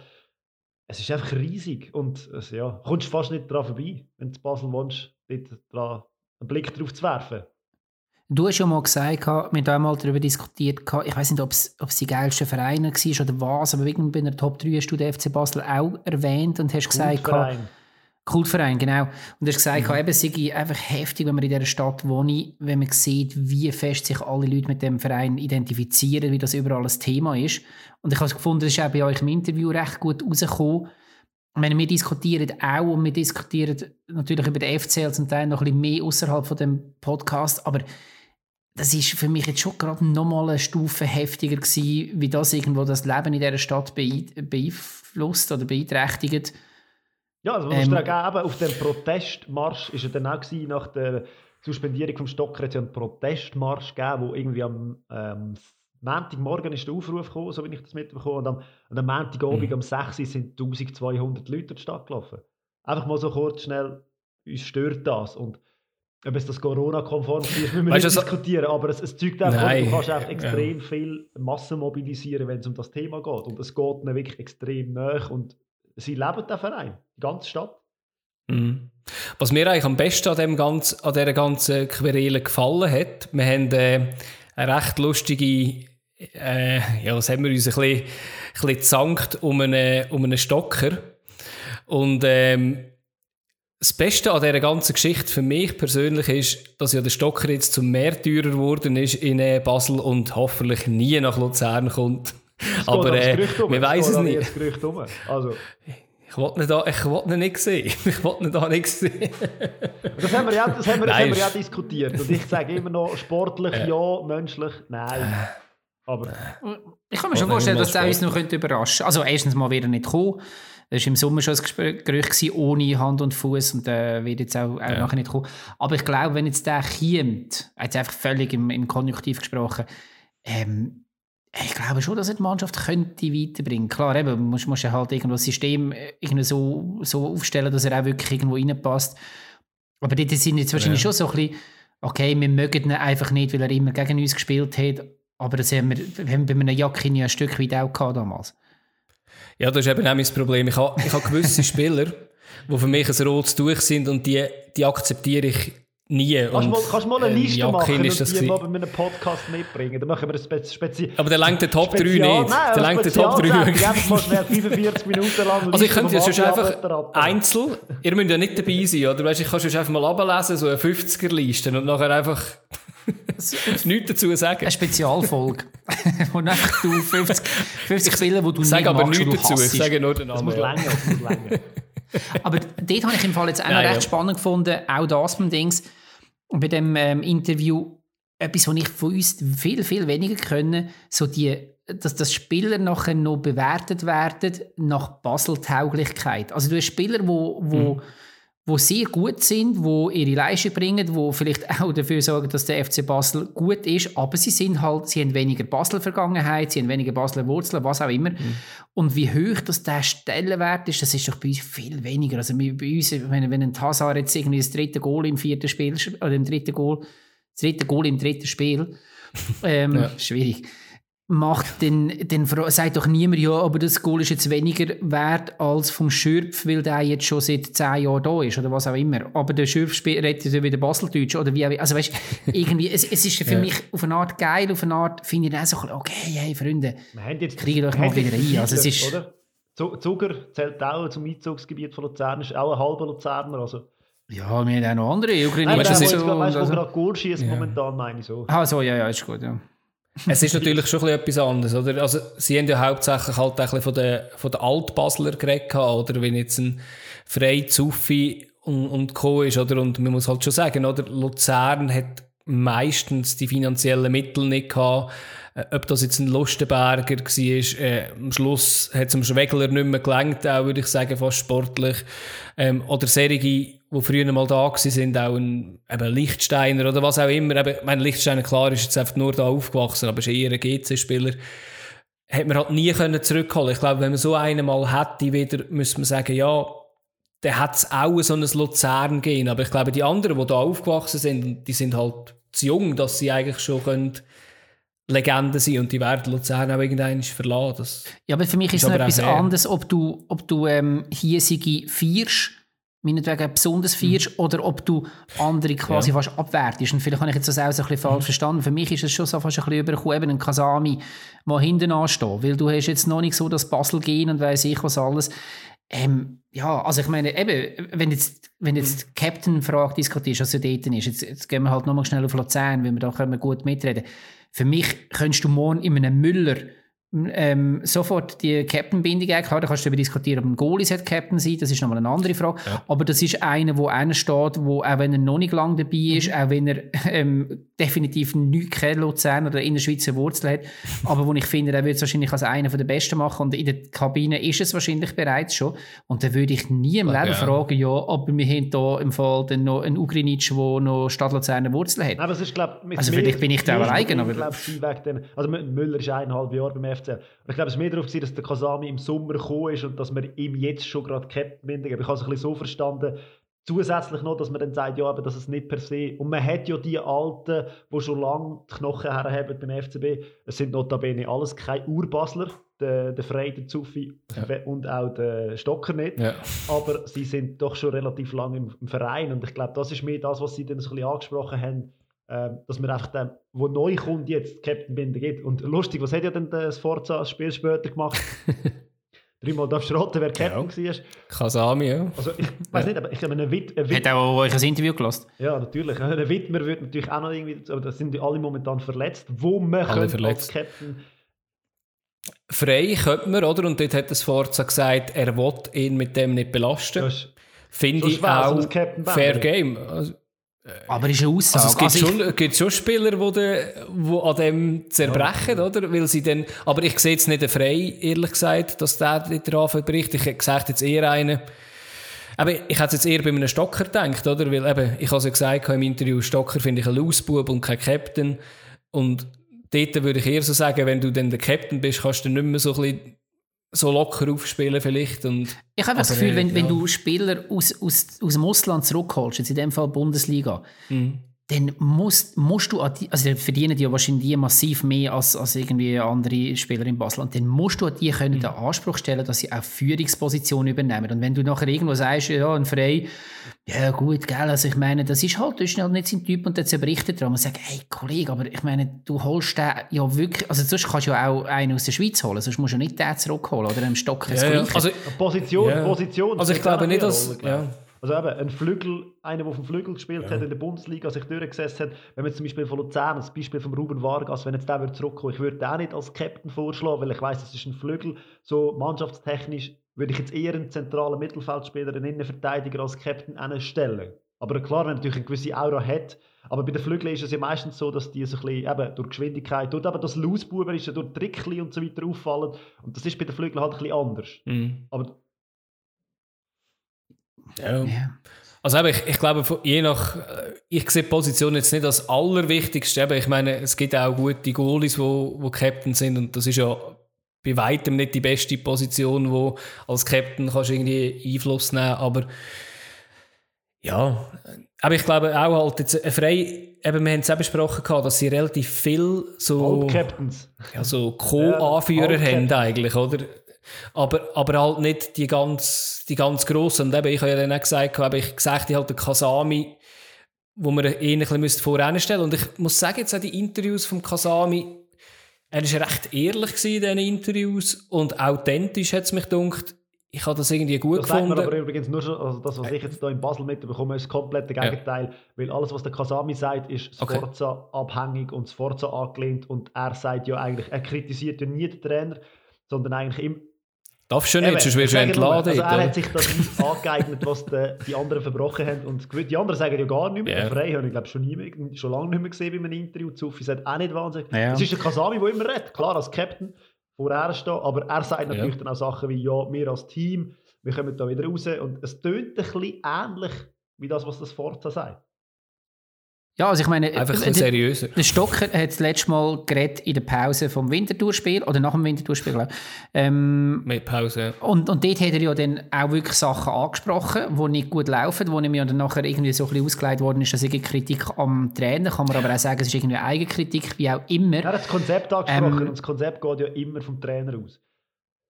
[SPEAKER 3] es ist einfach riesig und es, ja, kommst fast nicht daran vorbei, wenn du in Basel wohnst, dort dran einen Blick drauf zu werfen.
[SPEAKER 1] Du hast ja mal gesagt, wir haben einmal darüber diskutiert, ich weiß nicht, ob es die geilste Vereine war oder was, aber bei der Top 3 hast du den FC Basel auch erwähnt und hast gesagt, Kultverein, Kultverein genau. Und hast gesagt, mhm. eben, es sei einfach heftig, wenn man in dieser Stadt wohnt, wenn man sieht, wie fest sich alle Leute mit dem Verein identifizieren, wie das überall ein Thema ist. Und ich habe gefunden, das ist auch bei euch im Interview recht gut rausgekommen. Meine, wir diskutieren auch und wir diskutieren natürlich über den FCL zum Teil noch ein bisschen mehr außerhalb von dem Podcast, aber das ist für mich jetzt schon gerade nochmal eine Stufe heftiger gewesen, wie das irgendwo das Leben in dieser Stadt beeinflusst oder beeinträchtigt.
[SPEAKER 3] Ja, also man ähm, muss sagen, auf dem Protestmarsch ist er dann auch gewesen, nach der Suspendierung vom Stocker hat es einen Protestmarsch gegeben, wo irgendwie am ähm, Montagmorgen ist der Aufruf gekommen, so wie ich das mitbekommen und am, und am Montagabend mhm. um 6 Uhr sind 1200 Leute in die Stadt gelaufen. Einfach mal so kurz schnell, uns stört das und ob es das Corona-konform ist, müssen wir weißt nicht diskutieren, aber es, es zeugt einfach, du kannst einfach extrem ja. viel Massen mobilisieren, wenn es um das Thema geht und es geht ihnen wirklich extrem nach und sie leben den Verein, die ganze Stadt.
[SPEAKER 2] Mhm. Was mir eigentlich am besten an, dem ganz, an dieser ganzen Querele gefallen hat, wir haben äh, eine recht lustige, äh, ja, was haben wir uns ein bisschen, ein bisschen gezankt um einen, um einen Stocker. Und ähm, das Beste an dieser ganzen Geschichte für mich persönlich ist, dass ja der Stocker jetzt zum Märtyrer geworden ist in äh, Basel und hoffentlich nie nach Luzern kommt. Aber äh, wir weiß es nicht. Also. Ich wollte ihn, da, ich wollte ihn nicht sehen. Ich wollte ihn da nicht sehen.
[SPEAKER 3] das haben wir ja, das haben wir, das haben wir ja diskutiert. Und ich sage immer noch, sportlich ja, ja menschlich nein. Aber,
[SPEAKER 1] ich kann mir schon vorstellen, dass er uns noch überraschen könnte. Also erstens mal wieder nicht kommen. Das war im Sommer schon ein Gerücht ohne Hand und Fuß und äh, wird jetzt auch, auch ja. nachher nicht kommen. Aber ich glaube, wenn jetzt der kommt, jetzt einfach völlig im, im Konjunktiv gesprochen, ähm, ich glaube schon, dass er die Mannschaft könnte weiterbringen könnte. Klar, eben, musst, musst du halt irgendwo das System äh, irgendwie so, so aufstellen, dass er auch wirklich irgendwo reinpasst. Aber die sind jetzt wahrscheinlich ja. schon so ein bisschen, okay, wir mögen ihn einfach nicht, weil er immer gegen uns gespielt hat. Aber das haben wir, wir haben bei einem Jackin ja ein Stück weit auch gehabt damals.
[SPEAKER 2] Ja, das ist eben auch mein Problem. Ich habe, ich habe gewisse Spieler, die für mich ein rotes Tuch sind und die, die akzeptiere ich Nie.
[SPEAKER 3] Kannst du mal, kannst mal eine ähm, Liste machen und die mal bei einem Podcast mitbringen? Dann machen wir ein Spezial...
[SPEAKER 2] Aber der lenkt den Top 3 nicht. Nein, der lenkt den Top 3
[SPEAKER 3] nicht. einfach mal schnell 45 Minuten lang
[SPEAKER 2] Also ich könnte ja sonst einfach einzeln... Ihr müsst ja nicht dabei sein, oder? Weißt, ich kann sonst einfach mal ablesen, so eine 50er-Liste und nachher einfach... nichts dazu sagen.
[SPEAKER 1] Eine Spezialfolge. wo einfach du 50, 50 Spieler, die du
[SPEAKER 2] sag nicht aber nichts dazu, ich sage nur den
[SPEAKER 3] Namen. Das muss länger, das muss länger.
[SPEAKER 1] Aber dort habe ich im Fall jetzt auch noch recht ja. spannend gefunden, auch das beim Dings, bei dem ähm, Interview, etwas, was ich von uns viel, viel weniger können, so die, dass, dass Spieler nachher noch bewertet werden nach Basel-Tauglichkeit. Also du hast Spieler, wo, wo mhm die sehr gut sind, die ihre Leistung bringen, die vielleicht auch dafür sorgen, dass der FC Basel gut ist, aber sie sind halt, sie haben weniger Basel-Vergangenheit, sie haben weniger Basler Wurzeln, was auch immer. Mhm. Und wie hoch das der Stellenwert ist, das ist doch bei uns viel weniger. Also bei uns, wenn, wenn ein Tassar jetzt irgendwie das dritte Goal im vierten Spiel, oder im dritten Goal, das dritte Goal im dritten Spiel, ähm, ja. schwierig macht, dann, dann sagt doch niemand, ja, aber das Goal ist jetzt weniger wert als vom Schürpf, weil der jetzt schon seit zehn Jahren da ist oder was auch immer. Aber der Schürpf redet ja wieder Baseldeutsch oder wie Also weißt irgendwie, es, es ist für ja. mich auf eine Art geil, auf eine Art finde ich auch so, okay, hey Freunde, kriegt euch mal wieder rein. Also es ist... Oder?
[SPEAKER 3] Zuger zählt auch zum Einzugsgebiet von Luzern, ist auch ein halber Luzerner, also...
[SPEAKER 1] Ja, wir haben auch noch andere
[SPEAKER 3] Ukrainer. Weißt du, so, weißt, wo gerade Goal schießt ja. momentan, meine ich so.
[SPEAKER 1] Ah, so, ja, ja, ist gut, ja
[SPEAKER 2] es ist natürlich schon etwas anderes, oder? Also, sie haben ja hauptsächlich halt ein von den, von den Altbasler geredet, oder? Wenn jetzt ein Frei Zuffi und, und Co. ist, oder? Und man muss halt schon sagen, oder? Luzern hat meistens die finanziellen Mittel nicht gehabt. Äh, ob das jetzt ein Lustenberger war, äh, am Schluss hat es dem Schwegler nicht mehr gelangt, auch, würde ich sagen, fast sportlich. Ähm, oder Serigi die früher mal da sind, auch ein eben Lichtsteiner oder was auch immer. Eben, mein Lichtsteiner, klar, ist jetzt einfach nur da aufgewachsen, aber ist eher ein GC-Spieler. Hat man halt nie können zurückholen Ich glaube, wenn man so einen mal hätte, wieder, müsste man sagen, ja, dann hat es auch so ein Luzern gehen. Aber ich glaube, die anderen, die da aufgewachsen sind, die sind halt zu jung, dass sie eigentlich schon können Legenden sind und die werden Luzern auch irgendwann verlassen. Das
[SPEAKER 1] ja, aber für mich ist es noch etwas anderes, ob du, ob du ähm, hiesige feierst meinetwegen besonders feierst mhm. oder ob du andere quasi ja. fast abwertest. Und vielleicht habe ich jetzt das auch so ein bisschen falsch mhm. verstanden. Für mich ist es schon so fast ein bisschen übergekommen, eben ein Kasami mal hinten anstehen, weil du hast jetzt noch nicht so das Basel gehen und weiss ich was alles. Ähm, ja, also ich meine, eben, wenn jetzt, wenn jetzt mhm. die Captain-Frage diskutiert, was ja dort ist, jetzt, jetzt gehen wir halt nochmal schnell auf Luzern, weil wir da können wir gut mitreden. Für mich könntest du morgen in einem Müller ähm, sofort die Captain-Bindung klar, da kannst du darüber diskutieren, ob ein Goalie sollte Captain sein, das ist nochmal eine andere Frage. Ja. Aber das ist einer, wo einer steht, wo auch wenn er noch nicht lange dabei ist, mhm. auch wenn er ähm, definitiv nichts kennt, Luzern oder in der Schweizer Wurzel hat, aber wo ich finde, er wird es wahrscheinlich als einer der Besten machen und in der Kabine ist es wahrscheinlich bereits schon. Und da würde ich nie im Leben ja. fragen, ja, aber wir haben hier im Fall dann noch einen Ugrinic, der noch Stadt Luzerner Wurzeln hat.
[SPEAKER 3] Aber es ist, glaub,
[SPEAKER 1] also vielleicht bin ich da alleine. Aber...
[SPEAKER 3] Ich glaube, also Müller ist eineinhalb Jahre beim FC. Ich glaube, es war mehr darauf, dass der Kasami im Sommer gekommen ist und dass man ihm jetzt schon gerade Captain binden. Ich habe es ein bisschen so verstanden, Zusätzlich noch, dass man dann sagt, ja, aber das ist nicht per se. Und man hat ja die Alten, die schon lange die Knochen herhaben beim FCB. Es sind notabene alles keine Urbasler, der, der Frey, der Zuffi ja. und auch der Stocker nicht. Ja. Aber sie sind doch schon relativ lange im, im, Verein. Und ich glaube, das ist mehr das, was sie dann so ein bisschen angesprochen haben, äh, dass man einfach dem, wo neu kommt, jetzt Captain Binder gibt. Und lustig, was hat ja dann das Forza-Spiel später gemacht? dreimal darfst raten, wer Captain ja. war.
[SPEAKER 2] Kasami, ja.
[SPEAKER 3] Also ich weiß nicht, aber ich habe einen Witt... Ein
[SPEAKER 1] Hat auch euch ein Interview gelassen?
[SPEAKER 3] Ja, natürlich. Ein Wittmer wird natürlich auch noch irgendwie... Aber da sind alle momentan verletzt. Wo man
[SPEAKER 2] als Captain... Frei könnte man, oder? Und dort hat das Forza gesagt, er will ihn mit dem nicht belasten. Finde ich auch fair game. Also,
[SPEAKER 1] aber ist eine Aussage.
[SPEAKER 2] Also es gibt, also schon, gibt schon Spieler, die, die an dem zerbrechen, ja. oder? Weil sie dann, aber ich sehe jetzt nicht frei, ehrlich gesagt, dass der daran berichtet. Ich hätte jetzt eher einen. Aber ich hätte jetzt eher bei einem Stocker gedacht, oder? Weil eben, ich habe es ja gesagt im Interview, Stocker finde ich ein Lausbub und kein Captain. Und dort würde ich eher so sagen, wenn du dann der Captain bist, kannst du nicht mehr so ein bisschen so locker aufspielen vielleicht. Und,
[SPEAKER 1] ich habe das Gefühl, wenn, ja. wenn du Spieler aus, aus, aus dem Ausland zurückholst, jetzt in dem Fall Bundesliga, mhm dann musst, musst du, die, also die verdienen ja wahrscheinlich die massiv mehr als, als irgendwie andere Spieler in Basel. Und dann musst du an die können mhm. den Anspruch stellen, dass sie auch Führungspositionen übernehmen. Und wenn du nachher irgendwo sagst, ja, ein Frei, ja gut, gell, also ich meine, das ist halt, das ist halt nicht sein Typ und dann zerbricht er dran und sagt, hey Kollege, aber ich meine, du holst den ja wirklich, also sonst kannst du ja auch einen aus der Schweiz holen, sonst musst du ja nicht den zurückholen oder einen Stock
[SPEAKER 3] ins ja, Also, Position, ja. Position.
[SPEAKER 2] Also ich glaube nicht, dass, ja.
[SPEAKER 3] Also eben, ein Flügel, einer, der auf dem Flügel gespielt ja. hat, in der Bundesliga sich durchgesetzt hat, wenn man zum Beispiel von Luzern, das Beispiel von Ruben Vargas, wenn jetzt der zurückkommen ich würde den auch nicht als Captain vorschlagen, weil ich weiß, das ist ein Flügel, so mannschaftstechnisch würde ich jetzt eher einen zentralen Mittelfeldspieler, einen Innenverteidiger als Captain stellen. Aber klar, wenn er natürlich eine gewisse Aura hat, aber bei den Flügeln ist es ja meistens so, dass die so ein bisschen, eben durch Geschwindigkeit, durch eben das Lausbuberische, durch Trickli und so weiter auffallen. Und das ist bei den Flügeln halt ein bisschen anders. Mhm. Aber
[SPEAKER 2] ja. Also eben, ich, ich glaube, je nach, äh, ich sehe die Position jetzt nicht als allerwichtigste. Eben, ich meine, es gibt auch gute Goalies, wo, wo Captain sind und das ist ja bei weitem nicht die beste Position, wo als Captain kannst irgendwie Einfluss nehmen, aber ja, aber ich glaube auch halt jetzt frei, eben wir haben es auch besprochen dass sie relativ viel so, ja, so Co-Anführer ja, haben eigentlich, oder? Aber, aber halt nicht die ganz, die ganz grossen. Und eben, ich habe ja dann auch gesagt, habe ich gesagt, halt der Kasami, wo man ihn ein bisschen voranstellen Und ich muss sagen, jetzt auch die Interviews vom Kasami, er war recht ehrlich in diesen Interviews und authentisch hat es mich gedacht. Ich habe das irgendwie gut
[SPEAKER 3] das
[SPEAKER 2] gefunden.
[SPEAKER 3] aber übrigens nur schon, also das, was ich jetzt hier in Basel mitbekomme, ist das komplette Gegenteil. Ja. Weil alles, was der Kasami sagt, ist Sforza okay. abhängig und Sforza angelehnt. Und er sagt ja eigentlich, er kritisiert ja nie den Trainer, sondern eigentlich im,
[SPEAKER 2] Darfst du nicht, sonst wirst du entladen.
[SPEAKER 3] Also er hat sich das angeeignet, was die, die, anderen verbrochen haben. Und die anderen sagen ja gar nichts mehr. Yeah. Frey habe ich glaube schon, nie mehr, schon lange nicht mehr gesehen bei einem Interview. Zuffi sagt auch nicht wahnsinnig. Ja. Das ist der Kasami, der immer redet. Klar, als Captain vor er stehen. Aber er sagt natürlich ja. dann auch Sachen wie, ja, wir als Team, wir kommen da wieder raus. Und es tönt ein bisschen ähnlich wie das, was das Forza sagt.
[SPEAKER 1] Ja, also ich meine,
[SPEAKER 2] einfach ein seriöser.
[SPEAKER 1] Der Stocker hat das letzte Mal geredet in der Pause vom Wintertourspiel oder nach dem Wintertourspiel, glaube ich. Ähm,
[SPEAKER 2] Mit Pause.
[SPEAKER 1] Und, und dort hat er ja dann auch wirklich Sachen angesprochen, die nicht gut laufen, wo ja dann nachher irgendwie so ein bisschen ausgelegt worden ist, dass irgendwie Kritik am Trainer, kann man aber auch sagen, es ist irgendwie Eigenkritik, wie auch immer.
[SPEAKER 3] Er hat das Konzept angesprochen ähm, und das Konzept geht ja immer vom Trainer aus.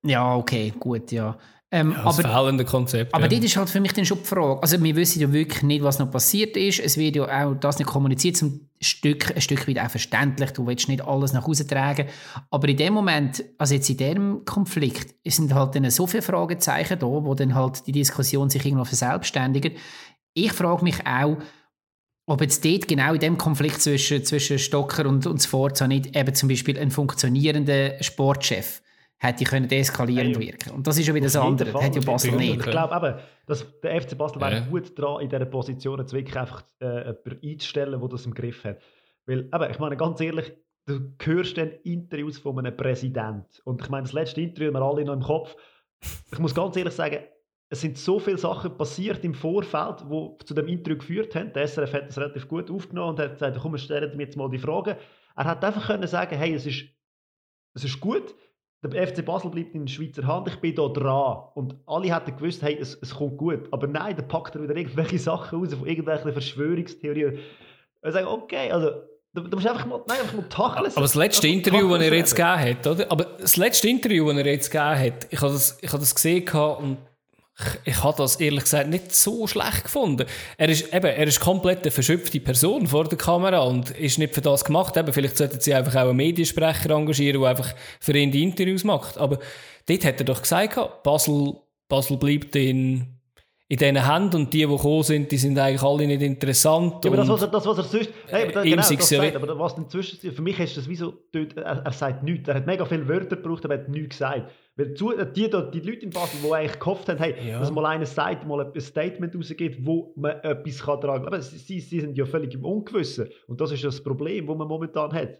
[SPEAKER 1] Ja, okay, gut, ja.
[SPEAKER 2] Ähm, ja, das aber, fehlende Konzept.
[SPEAKER 1] Aber ja. das ist halt für mich dann schon die Frage. Also wir wissen ja wirklich nicht, was noch passiert ist. Es wird ja auch das nicht kommuniziert, zum Stück, ein Stück weit auch verständlich. Du willst nicht alles nach Hause tragen. Aber in dem Moment, also jetzt in diesem Konflikt, sind halt dann so viele Fragezeichen da, wo dann halt die Diskussion sich irgendwo verselbstständigt. Ich frage mich auch, ob jetzt dort genau in dem Konflikt zwischen, zwischen Stocker und, und Sforza nicht eben zum Beispiel ein funktionierender Sportchef hätte können deeskalierend hey, wirken. Und das ist ja wieder das andere. Das hat ja Basel nicht.
[SPEAKER 3] Ich glaube eben, dass der FC Basel ja. wäre gut dran, in dieser Position jetzt wirklich einfach äh, jemanden einzustellen, der das im Griff hat. Weil, eben, ich meine, ganz ehrlich, du hörst dann Interviews von einem Präsident. Und ich meine, das letzte Interview haben wir alle noch im Kopf. Ich muss ganz ehrlich sagen, es sind so viele Sachen passiert im Vorfeld, die zu dem Interview geführt haben. Der SRF hat das relativ gut aufgenommen und hat gesagt, komm, wir stellen mir jetzt mal die Fragen. Er hat einfach können sagen, hey, es ist, es ist gut, der FC Basel bleibt in Schweizer Hand, ich bin da dran. Und alle hätten gewusst, hey, es, es kommt gut. Aber nein, dann packt er wieder irgendwelche Sachen raus von irgendwelchen Verschwörungstheorien. Und sagen, okay, also Du, du musst einfach mal, nein, einfach mal tacheln.
[SPEAKER 2] Aber das letzte Interview, das er jetzt gegeben hat, oder? Aber das letzte Interview, das er jetzt gegeben hat, ich habe das, ich habe das gesehen und ich, habe das ehrlich gesagt nicht so schlecht gefunden. Er ist, eben, er ist komplett eine verschöpfte Person vor der Kamera und ist nicht für das gemacht. Eben, vielleicht sollten sie einfach auch einen Mediensprecher engagieren, der einfach für ihn die Interviews macht. Aber dort hat er doch gesagt, Basel, Basel bleibt in in diesen Händen und die, die gekommen sind, die sind eigentlich alle nicht interessant.
[SPEAKER 3] Ja, aber das, was er, das, was er sonst... Hey, aber genau, das sagt, aber was inzwischen... Für mich ist das wie so... Er, er sagt nichts. Er hat mega viele Wörter gebraucht, aber er hat nichts gesagt. Weil zu, die, die, die Leute in Basel, die eigentlich gehofft haben, hey, ja. dass mal einer sagt, mal ein Statement rausgeht, wo man etwas kann tragen kann. Aber sie, sie sind ja völlig im Ungewissen. Und das ist das Problem, das man momentan hat.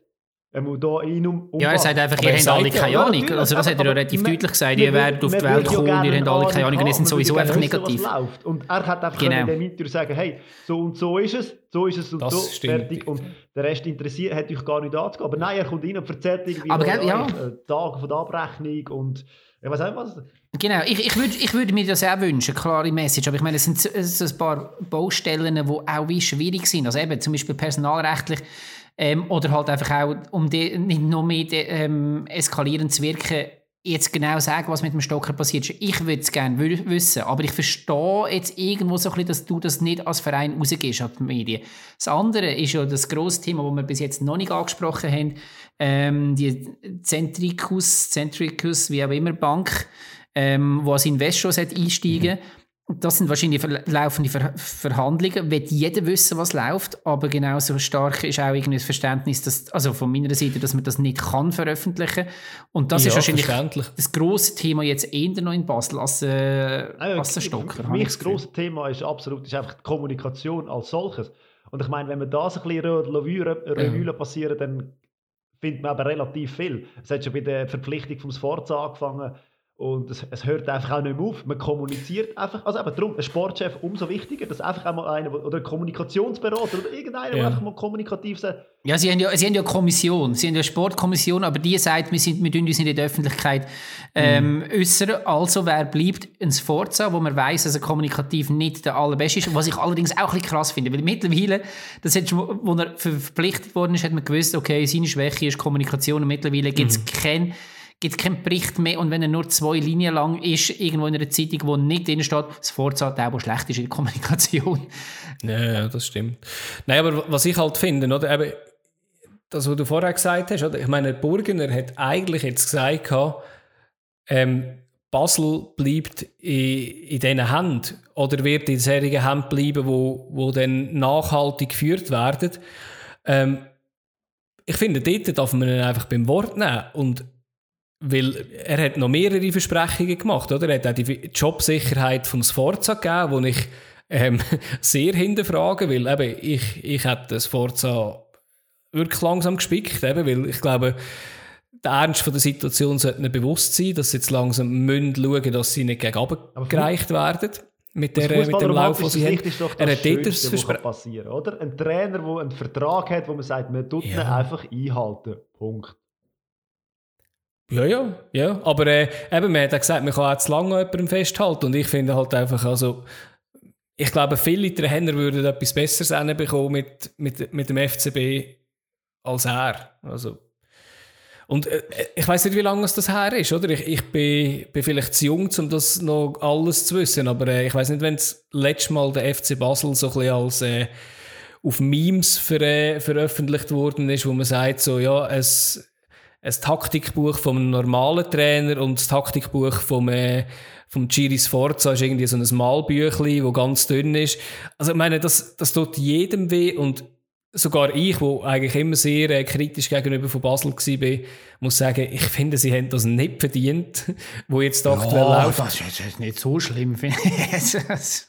[SPEAKER 3] Er muss da in um,
[SPEAKER 1] um Ja, er sagt einfach, ihr habt alle keine Ahnung. Ja, also das hat er ja relativ deutlich gesagt. Ihr werdet auf die Welt kommen, ihr habt alle keine Ahnung. Und ihr sind sowieso einfach negativ.
[SPEAKER 3] Läuft. Und er hat einfach genau. in dem Interview sagen, hey, so und so ist es, so ist es und
[SPEAKER 2] das
[SPEAKER 3] so,
[SPEAKER 2] stimmt.
[SPEAKER 3] fertig. Und der Rest interessiert, hat euch gar nicht anzugehen. Aber nein, er kommt rein und erzählt irgendwie
[SPEAKER 1] Aber, gell, ja.
[SPEAKER 3] Tage von der Abrechnung und ich weiß auch was.
[SPEAKER 1] Genau, ich, ich, würde, ich würde mir das auch wünschen, klare Message. Aber ich meine, es sind, es sind ein paar Baustellen, die auch wie schwierig sind. Also eben zum Beispiel personalrechtlich ähm, oder halt einfach auch, um die, nicht noch mehr de, ähm, eskalierend zu wirken, jetzt genau sagen, was mit dem Stocker passiert ist. Ich würde es gerne wissen, aber ich verstehe jetzt irgendwo so ein bisschen, dass du das nicht als Verein rausgehst an die Medien. Das andere ist ja das grosse Thema, das wir bis jetzt noch nicht angesprochen haben, ähm, die Centricus, Centricus, wie auch immer, Bank, ähm, wo als Investor einsteigen mhm das sind wahrscheinlich laufende Ver Verhandlungen. Wird jeder wissen, was läuft, aber genauso stark ist auch irgendwie das Verständnis, dass, also von meiner Seite, dass man das nicht kann veröffentlichen. Und das ja, ist wahrscheinlich das große Thema jetzt eher noch in Basel als, äh,
[SPEAKER 3] ja, als der Stocker. Für mich das große Thema ist absolut ist einfach die Kommunikation als solches. Und ich meine, wenn wir das ein bisschen Revue ja. passieren, dann findet man aber relativ viel. Es hat schon bei der Verpflichtung vom Sforza angefangen und es, es, hört einfach auch nicht mehr auf. Man kommuniziert einfach. Also eben darum, ein Sportchef umso wichtiger, dass einfach einmal einer, oder ein Kommunikationsberater oder irgendeiner, ja. der einfach mal kommunikativ sagt.
[SPEAKER 1] Ja, sie haben ja, sie haben ja eine Kommission, sie haben ja eine Sportkommission, aber die sagt, wir, sind, wir uns nicht in der Öffentlichkeit ähm, mhm. äußern. Also wer bleibt ein Sforza, wo man weiß, dass er kommunikativ nicht der allerbeste ist. Was ich allerdings auch ein bisschen krass finde, weil mittlerweile, das schon, wo er verpflichtet worden ist, hat man gewusst, okay, seine Schwäche ist Kommunikation und mittlerweile gibt es mhm. keinen gibt es keinen Bericht mehr und wenn er nur zwei Linien lang ist, irgendwo in einer Zeitung, wo nicht drin steht, das Vorzeit der, der schlecht ist in der Kommunikation.
[SPEAKER 2] Ja, das stimmt. Nein, aber was ich halt finde, oder, eben, das, was du vorher gesagt hast, oder, ich meine, Burgener hat eigentlich jetzt gesagt, ähm, Basel bleibt in, in diesen Händen oder wird in solchen Händen bleiben, wo, wo dann nachhaltig geführt werden. Ähm, ich finde, dort darf man ihn einfach beim Wort nehmen und weil er hat noch mehrere Versprechungen gemacht, oder? Er hat auch die Jobsicherheit von Sforza gegeben, die ich ähm, sehr hinterfrage, weil eben ich, ich hätte Sforza wirklich langsam gespickt, eben, weil ich glaube, der Ernst von der Situation sollte ihnen bewusst sein, dass sie jetzt langsam müssen schauen dass sie nicht gegen gereicht werden. Mit, der, mit dem Lauf, den sie haben.
[SPEAKER 3] Ist doch das er hat Schönste, das passieren oder? Ein Trainer, der einen Vertrag hat, wo man sagt, man tut ja. ihn einfach einhalten. Punkt.
[SPEAKER 2] Ja, ja, ja. Aber äh, eben, man hat ja gesagt, man kann auch zu lange an jemandem festhalten. Und ich finde halt einfach, also, ich glaube, viele Trainer würden etwas Besseres bekommen mit, mit, mit dem FCB als er. Also, und äh, ich weiß nicht, wie lange das her ist, oder? Ich, ich bin, bin vielleicht zu jung, um das noch alles zu wissen, aber äh, ich weiß nicht, wenn das letzte Mal der FC Basel so ein bisschen als äh, auf Memes ver, veröffentlicht worden ist, wo man sagt, so, ja, es ein Taktikbuch vom normalen Trainer und das Taktikbuch vom, äh, vom Giri Sforza ist irgendwie so ein Malbüchli, wo ganz dünn ist. Also ich meine, das, das tut jedem weh und sogar ich, wo eigentlich immer sehr äh, kritisch gegenüber von Basel war, muss sagen, ich finde, sie haben das nicht verdient, wo jetzt aktuell
[SPEAKER 1] ja,
[SPEAKER 2] läuft.
[SPEAKER 1] Das ist jetzt nicht so schlimm, finde ich. das ist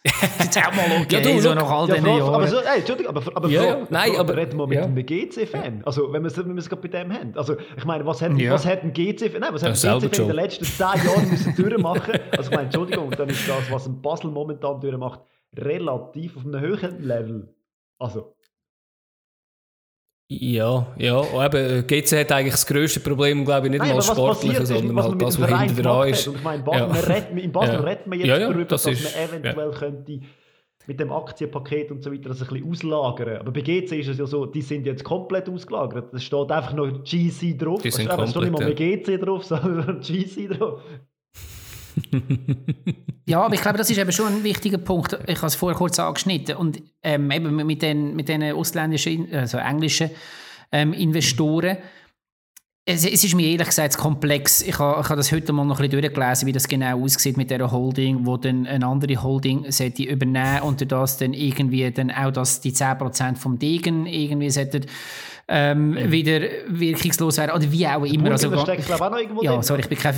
[SPEAKER 1] auch mal okay,
[SPEAKER 2] Ja, du,
[SPEAKER 1] so nach all
[SPEAKER 3] Ja, Frage,
[SPEAKER 1] Jahren.
[SPEAKER 3] aber so, ey, Entschuldigung, aber, aber
[SPEAKER 2] Ja, ja, nein,
[SPEAKER 3] Frage,
[SPEAKER 2] aber-
[SPEAKER 3] reden wir mit
[SPEAKER 2] ja.
[SPEAKER 3] einem GC-Fan. Also, wenn wir es wenn gerade bei dem haben. Also, ich meine, was hat,
[SPEAKER 1] Ja.
[SPEAKER 3] was hat ein GC-Fan, nein, was hat ein in den letzten zehn Jahren müssen durchmachen? Also, ich meine, Entschuldigung, dann ist das, was ein Basel momentan durchmacht, relativ auf einem höheren Level. Also,
[SPEAKER 2] Ja, ja. Und eben, GC hat eigentlich das grösste Problem, glaube ich, nicht
[SPEAKER 3] Nein,
[SPEAKER 2] mal sportliche, sondern halt das, was hinter dran ist.
[SPEAKER 3] Und ich meine, in Basel,
[SPEAKER 2] Ja.
[SPEAKER 3] man redet, in Basel
[SPEAKER 2] Ja.
[SPEAKER 3] redet man jetzt
[SPEAKER 2] Ja, ja,
[SPEAKER 3] darüber,
[SPEAKER 2] das
[SPEAKER 3] dass
[SPEAKER 2] ist-
[SPEAKER 3] man eventuell könnte mit dem Aktienpaket und so weiter das ein bisschen auslagern. Aber bei GC ist es ja so, die sind jetzt komplett ausgelagert. Es steht einfach noch GC drauf.
[SPEAKER 2] Die sind
[SPEAKER 3] es steht nicht mal mehr GC drauf, sondern GC drauf.
[SPEAKER 1] Ja, aber ich glaube, das ist eben schon ein wichtiger Punkt. Ich habe es vorher kurz angeschnitten. Und ähm, eben mit den, mit den ausländischen, also englischen ähm, Investoren, es, es ist mir ehrlich gesagt komplex. Ich habe, ich habe das heute mal noch ein bisschen durchgelesen, wie das genau aussieht mit dieser Holding, wo dann eine andere Holding sollte übernehmen und das dann irgendwie dann auch das, die 10% vom Degen irgendwie sollten, ähm, wieder wirkungslos werden. Oder wie auch immer. Also,
[SPEAKER 3] Burger steckt, glaube ich, auch noch irgendwo
[SPEAKER 1] ja,
[SPEAKER 3] drin.
[SPEAKER 1] sorry, ich bin kein...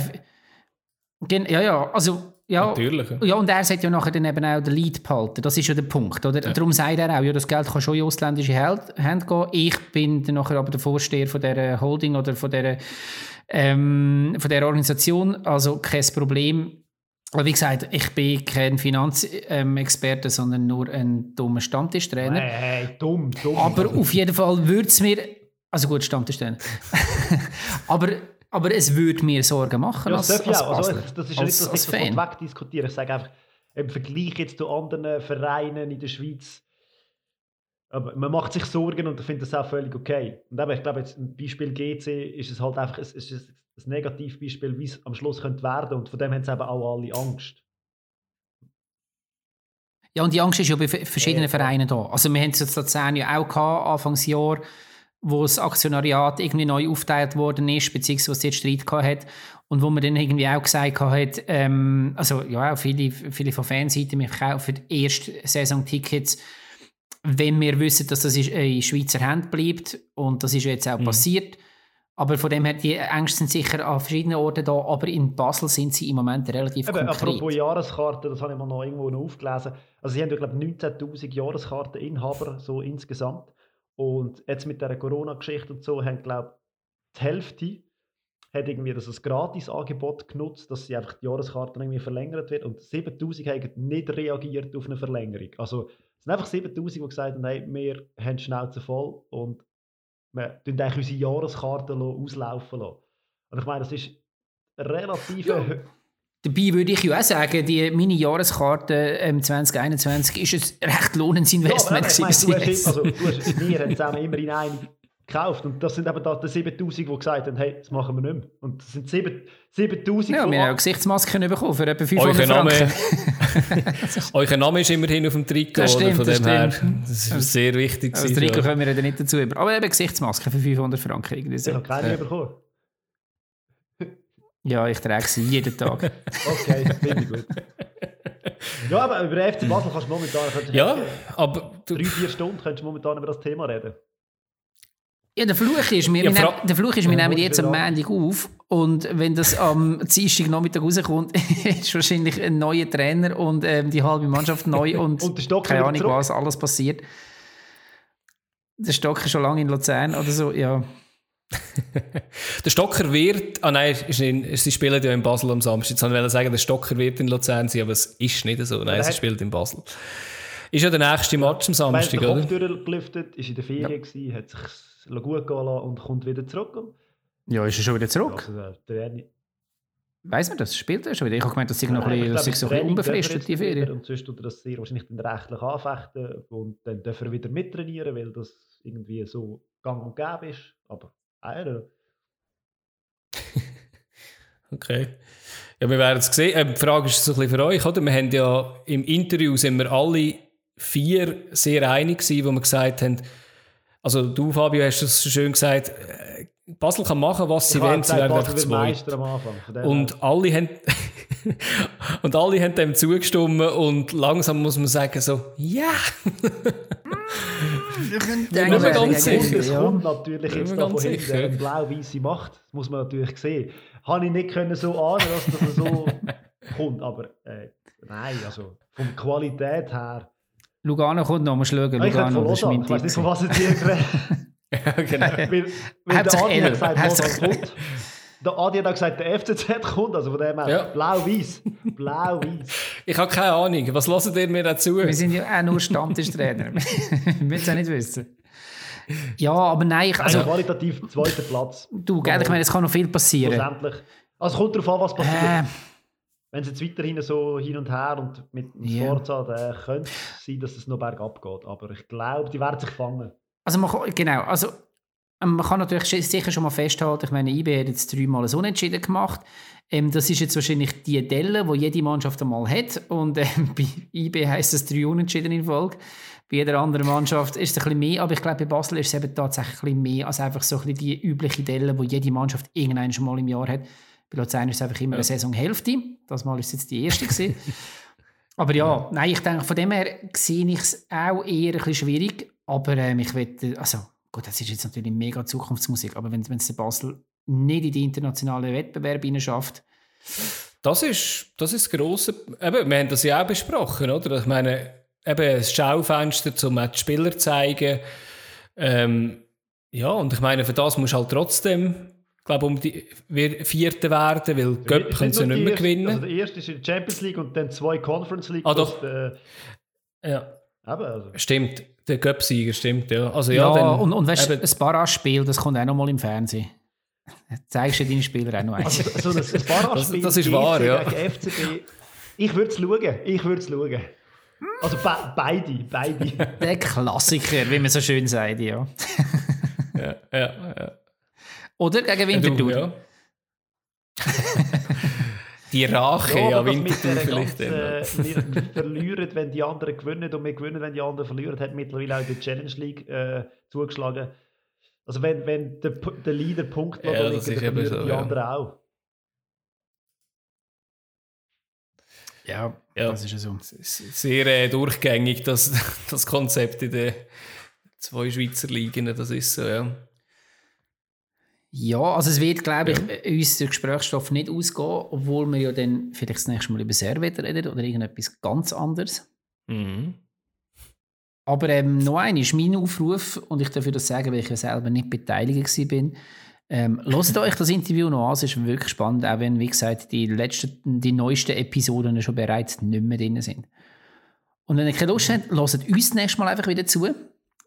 [SPEAKER 1] Gen ja, ja, also... Ja,
[SPEAKER 2] Natürlich.
[SPEAKER 1] ja, und er sagt ja nachher dann eben auch den Lead behalten. Das ist ja der Punkt. Oder? Darum sagt er auch, ja, das Geld kann schon in ausländische Hände gehen. Ich bin dann nachher aber der Vorsteher von dieser Holding oder von dieser, ähm, von dieser Organisation. Also kein Problem. Aber wie gesagt, ich bin kein Finanzexperte, sondern nur ein dummer Stammtischtrainer.
[SPEAKER 3] Hey, hey, dumm, dumm.
[SPEAKER 1] Aber auf jeden Fall würde es mir. Also gut, Stammtischtrainer. aber, aber es würde mir Sorgen machen.
[SPEAKER 3] Ja,
[SPEAKER 1] als,
[SPEAKER 3] das darf
[SPEAKER 1] als
[SPEAKER 3] ja auch. Also, das ist
[SPEAKER 1] als,
[SPEAKER 3] nicht, dass
[SPEAKER 1] als
[SPEAKER 3] ich
[SPEAKER 1] Fan.
[SPEAKER 3] wegdiskutiere. Ich sage einfach, im Vergleich jetzt zu anderen Vereinen in der Schweiz, aber man macht sich Sorgen und ich finde das auch völlig okay. Und eben, ich glaube, jetzt im Beispiel GC ist es halt einfach ein, es ist ein, ein Negativbeispiel, wie es am Schluss könnte werden und von dem haben sie eben auch alle Angst.
[SPEAKER 1] Ja, und die Angst ist ja bei verschiedenen
[SPEAKER 3] Ja.
[SPEAKER 1] Vereinen da. Also wir haben es jetzt in Luzern ja auch gehabt, Anfangsjahr, wo das Aktionariat irgendwie neu aufgeteilt worden ist, beziehungsweise was jetzt Streit gehabt hat. Und wo man dann irgendwie auch gesagt hat, ähm, also ja, auch viele, viele von Fanseiten, wir kaufen erst Saisontickets, wenn wir wissen, dass das ist- in Schweizer Hand bleibt. Und das ist ja jetzt auch passiert. Aber von dem her, die Ängste sind sicher an verschiedenen Orten da, aber in Basel sind sie im Moment relativ
[SPEAKER 3] Eben, apropos
[SPEAKER 1] konkret.
[SPEAKER 3] Jahreskarten, das habe ich mal noch irgendwo noch aufgelesen. Also sie haben ja, glaube ich, 19'000 Jahreskarteninhaber so insgesamt. Und jetzt mit der Corona-Geschichte und so haben, glaube ich, die Hälfte hat irgendwie das als Gratis-Angebot genutzt, dass sie einfach die Jahreskarten irgendwie verlängert wird. Und 7000 haben nicht reagiert auf eine Verlängerung. Also es sind einfach 7000, die gesagt haben, hey, wir haben die Schnauze voll und wir tun eigentlich unsere Jahreskarten auslaufen lassen. Und ich meine, das ist relativ...
[SPEAKER 2] Ja.
[SPEAKER 1] Dabei würde ich ja auch sagen, die meine Jahreskarte ähm, 2021 ist ein recht lohnendes Investment.
[SPEAKER 3] Ja, aber ich meine,
[SPEAKER 1] gewesen
[SPEAKER 3] du hast, also, du hast, wir haben zusammen immer in eine gekauft und das sind eben da die 7000, die gesagt haben, hey, das machen wir nicht mehr. Und das sind 7 7000
[SPEAKER 1] ja, wir haben auch Gesichtsmasken bekommen für etwa 500
[SPEAKER 2] Euer Name,
[SPEAKER 1] Franken.
[SPEAKER 2] euer Name ist immerhin auf dem Trikot,
[SPEAKER 1] Das
[SPEAKER 2] oder?
[SPEAKER 1] stimmt,
[SPEAKER 2] Von
[SPEAKER 1] das
[SPEAKER 2] dem her,
[SPEAKER 1] stimmt.
[SPEAKER 2] das ist sehr wichtig.
[SPEAKER 1] Also das Trikot
[SPEAKER 2] ja.
[SPEAKER 1] kommen wir dann nicht dazu über. Aber eben Gesichtsmasken für 500 Franken. Irgendwie
[SPEAKER 3] Ich habe keine
[SPEAKER 2] Ja.
[SPEAKER 3] bekommen.
[SPEAKER 1] Ja, ich trage sie jeden Tag.
[SPEAKER 3] Okay, finde ich gut. Ja, aber über FC Basel kannst du momentan... Kannst du
[SPEAKER 2] Ja, aber du,
[SPEAKER 3] Drei, vier Stunden könntest du momentan über das Thema reden.
[SPEAKER 1] Ja, der Fluch ist, wir,
[SPEAKER 2] Ja,
[SPEAKER 1] nehmen, der Fluch ist, wir
[SPEAKER 3] Ja,
[SPEAKER 1] nehmen jetzt am. Montag auf und wenn das am Dienstag Nachmittag rauskommt, ist wahrscheinlich ein neuer Trainer und ähm, die halbe Mannschaft neu und,
[SPEAKER 3] Und der Stock
[SPEAKER 1] keine Ahnung,
[SPEAKER 3] zurück.
[SPEAKER 1] was alles passiert. Der Stock ist schon lange in Luzern oder so, ja.
[SPEAKER 2] der Stocker wird, ah nein, ist nicht, sie spielen ja in Basel am Samstag. Jetzt wollte ich sagen, der Stocker wird in Luzern sein, aber es ist nicht so. Nein, sie spielt in Basel. Ist ja der nächste Match am Samstag,
[SPEAKER 3] der Kopf
[SPEAKER 2] oder?
[SPEAKER 3] durchgelüftet, ist in der Ferien gewesen, hat sich gut gehen lassen und kommt wieder zurück.
[SPEAKER 1] Ja, ist er schon wieder zurück?
[SPEAKER 3] also, der
[SPEAKER 1] Weiss man das? Spielt er schon wieder? Ich habe gemeint, das sei noch ein bisschen,
[SPEAKER 3] glaube,
[SPEAKER 1] so ein bisschen unbefristet, die Ferien.
[SPEAKER 3] Und sonst tut er das sehr wahrscheinlich dann rechtlich anfechten und dann darf er wieder mittrainieren, weil das irgendwie so gang und gäbe ist. Aber, Know.
[SPEAKER 2] Okay. Ja, wir werden es sehen. Ähm, die Frage ist so ein bisschen für euch, oder? Wir haben ja im Interview sind wir alle vier sehr einig gewesen, wo wir gesagt haben, also du, Fabio, hast es so schön gesagt, äh, Basel kann machen, was sie wollen, sie werden einfach zweit. Und alle haben und alle haben dem zugestimmt und langsam muss man sagen so, ja.
[SPEAKER 3] Yeah. wir ganz sicher. Es kommt natürlich jetzt da von hinten eine blau-weiße Macht, das muss man natürlich sehen. Habe ich nicht können so ahnen, dass das so kommt, aber äh, nein, also von Qualität her.
[SPEAKER 1] Lugano kommt noch, musst schauen.
[SPEAKER 3] Lugano, ich, ich weiß nicht, von was ich dir geredet ja, genau. weil, weil der Adi hat gesagt, Hauptsache kommt. Der Adi hat gesagt, der FCZ kommt, also von dem her ja. blau-weiß. Blau-weiß.
[SPEAKER 2] Ich habe keine Ahnung. Was hört ihr mir dazu?
[SPEAKER 1] Wir sind ja auch nur Stammtischtrainer. Wir müssen es ja nicht wissen. Ja, aber nein. Ich,
[SPEAKER 3] also, qualitativ zweiter Platz.
[SPEAKER 1] Du, gell, ich meine, es kann noch viel passieren.
[SPEAKER 3] Schlussendlich. Also kommt darauf an, was passiert. Äh, Wenn es jetzt weiterhin so hin und her und mit dem yeah. Forza, dann könnte es sein, dass es noch bergab geht. Aber ich glaube, die werden sich fangen.
[SPEAKER 1] Also man kann, genau, also man kann natürlich sicher schon mal festhalten, ich meine, IB hat jetzt dreimal ein Unentschieden gemacht. Ähm, das ist jetzt wahrscheinlich die Delle, die jede Mannschaft einmal hat. Und ähm, bei IB heisst es drei Unentschieden in Folge. Bei jeder anderen Mannschaft ist es ein bisschen mehr, aber ich glaube, bei Basel ist es eben tatsächlich ein bisschen mehr als einfach so ein bisschen die übliche Delle, die jede Mannschaft irgendwann schon mal im Jahr hat. Bei Luzern ist es einfach immer ja. eine Saisonhälfte. Das Mal ist es jetzt die erste gewesen. aber ja, nein, ich denke, von dem her sehe ich es auch eher ein bisschen schwierig. Aber ähm, ich wette, also gut, das ist jetzt natürlich mega Zukunftsmusik, aber wenn es Basel nicht in die internationalen Wettbewerbe schafft.
[SPEAKER 2] Das ist das, ist grosse, eben, wir haben das ja auch besprochen, oder? Ich meine, eben das Schaufenster, um die Spieler zu zeigen. Ähm, ja, und ich meine, für das musst du halt trotzdem, glaube um die Vierte werden, weil Göpp können sie nicht mehr gewinnen. Also
[SPEAKER 3] der erste ist in der Champions League und dann zwei Conference League.
[SPEAKER 2] Ah, doch.
[SPEAKER 3] Äh,
[SPEAKER 2] ja. Eben, also. Stimmt. Der Göpsieger, stimmt, ja. Also,
[SPEAKER 1] ja, ja dann, und, und weißt du, ein Barrage-Spiel, das kommt auch noch mal im Fernsehen. Zeigst du deinen Spieler auch noch
[SPEAKER 3] eins. Also, so ein, Barrage-Spiel
[SPEAKER 2] das, das ist wahr, ja.
[SPEAKER 3] FCB, ich würde es schauen, ich würde es schauen. Also be beide, beide.
[SPEAKER 1] Der Klassiker, wie man so schön sagt, ja.
[SPEAKER 2] ja, ja, ja.
[SPEAKER 1] Oder gegen Winterthur. Ja,
[SPEAKER 2] Die Rache ja, an Winterthur vielleicht.
[SPEAKER 3] Äh, wir verlieren, wenn die anderen gewinnen und wir gewinnen, wenn die anderen verlieren, hat mittlerweile auch die Challenge League äh, zugeschlagen. Also wenn, wenn der, der Leader Punkt
[SPEAKER 2] ja, liegt, dann verlieren so,
[SPEAKER 3] die ja. anderen auch.
[SPEAKER 1] Ja, ja, das ist ja so.
[SPEAKER 2] Sehr äh, durchgängig, das, das Konzept in den zwei Schweizer Ligen, das ist so, ja.
[SPEAKER 1] Ja, also es wird, glaube ich, ja. uns der Gesprächsstoff nicht ausgehen, obwohl wir ja dann vielleicht das nächste Mal über Servet reden oder irgendetwas ganz anderes.
[SPEAKER 2] Mhm.
[SPEAKER 1] Aber ähm, noch ein ist mein Aufruf, und ich darf das sagen, weil ich ja selber nicht beteiligt war. Ähm, hört euch das Interview noch an, es ist wirklich spannend, auch wenn, wie gesagt, die, letzten, die neuesten Episoden schon bereits nicht mehr drin sind. Und wenn ihr keine Lust habt, hört uns das nächste Mal einfach wieder zu.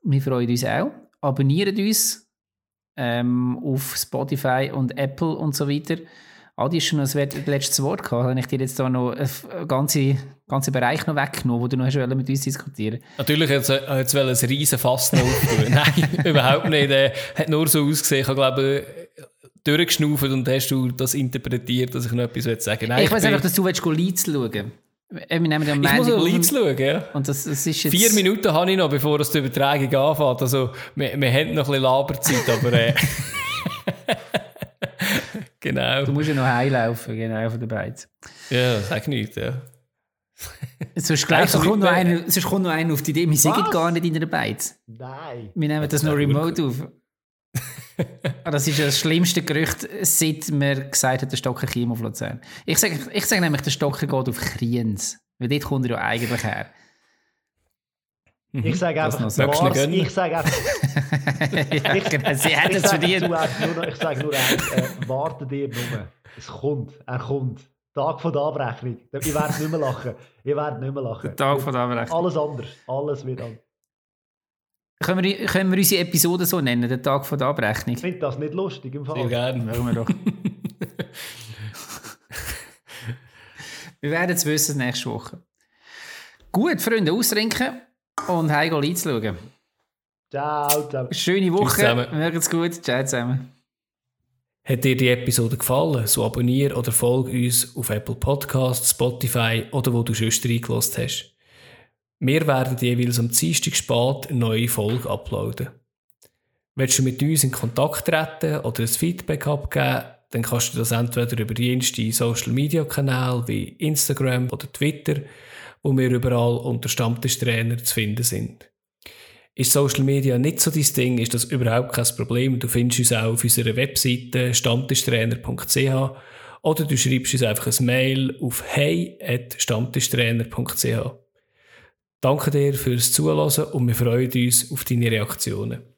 [SPEAKER 1] Wir freuen uns auch. Abonniert uns ähm, auf Spotify und Apple und so weiter. Adi ist schon das letzte Wort gehabt. Habe ich dir jetzt da noch einen ganzen, ganzen Bereich noch weggenommen, wo du noch hast mit uns diskutieren
[SPEAKER 2] Natürlich jetzt, äh, jetzt ein riesen Fass noch Nein, überhaupt nicht. Er hat nur so ausgesehen. Ich glaube, durchgeschnauft und hast du das interpretiert, dass ich noch etwas sagen
[SPEAKER 1] Nein, Ich, ich weiß einfach, dass du willst, Leeds schauen
[SPEAKER 2] wir nehmen ja ich muss noch Leeds schauen, ja.
[SPEAKER 1] Und das, das ist jetzt...
[SPEAKER 2] Vier Minuten habe ich noch, bevor das die Übertragung anfängt. Also, wir, wir haben noch ein bisschen Laberzeit, aber... Äh, genau.
[SPEAKER 1] Du musst ja noch heilaufen, genau, von der Beiz.
[SPEAKER 2] Ja, sag nicht, ja.
[SPEAKER 1] sonst, gleich, kommt noch einer, sonst kommt noch einer auf die Idee, wir sind gar nicht in der Beiz.
[SPEAKER 3] Nein.
[SPEAKER 1] Wir nehmen das, das noch remote auf. Das ist ja das schlimmste Gerücht, seit man gesagt hat, der Stocker käme auf Luzern. Ich sage ich sag nämlich, der Stocker geht auf Kriens. Weil dort kommt er ja eigentlich her.
[SPEAKER 3] Ich sage einfach, Mars, ich sage einfach,
[SPEAKER 1] ja, ich, genau, sie hätten es verdient.
[SPEAKER 3] Ich sage nur eins, äh, warte dir nur. Es kommt, er kommt. Tag von der Abrechnung. Ihr werdet nicht mehr lachen. Ihr werdet nicht mehr lachen.
[SPEAKER 1] Tag von der Abrechnung.
[SPEAKER 3] Alles anders. Alles wird anders.
[SPEAKER 1] Können wir, können wir unsere Episode so nennen, der Tag von der Abrechnung?
[SPEAKER 3] Ich finde das nicht lustig im Fall.
[SPEAKER 2] Sehr gerne.
[SPEAKER 1] Machen wir doch. wir werden es wissen nächste Woche. Gut, Freunde, ausrinken und heim Leid schauen.
[SPEAKER 3] Ciao zusammen.
[SPEAKER 1] Schöne Woche. Macht's gut. Ciao zusammen.
[SPEAKER 2] Hat dir die Episode gefallen, so abonniere oder folge uns auf Apple Podcasts, Spotify oder wo du schon reingelassen hast. Wir werden jeweils am Dienstag spät eine neue Folge uploaden. Willst du mit uns in Kontakt treten oder ein Feedback abgeben, dann kannst du das entweder über jenste Social Media Kanäle wie Instagram oder Twitter, wo wir überall unter Stammtischtrainer zu finden sind. Ist Social Media nicht so dein Ding, ist das überhaupt kein Problem. Du findest uns auch auf unserer Webseite stammtischtrainer.ch oder du schreibst uns einfach ein Mail auf hey.stammtischtrainer.ch. Danke dir fürs Zuhören und wir freuen uns auf deine Reaktionen.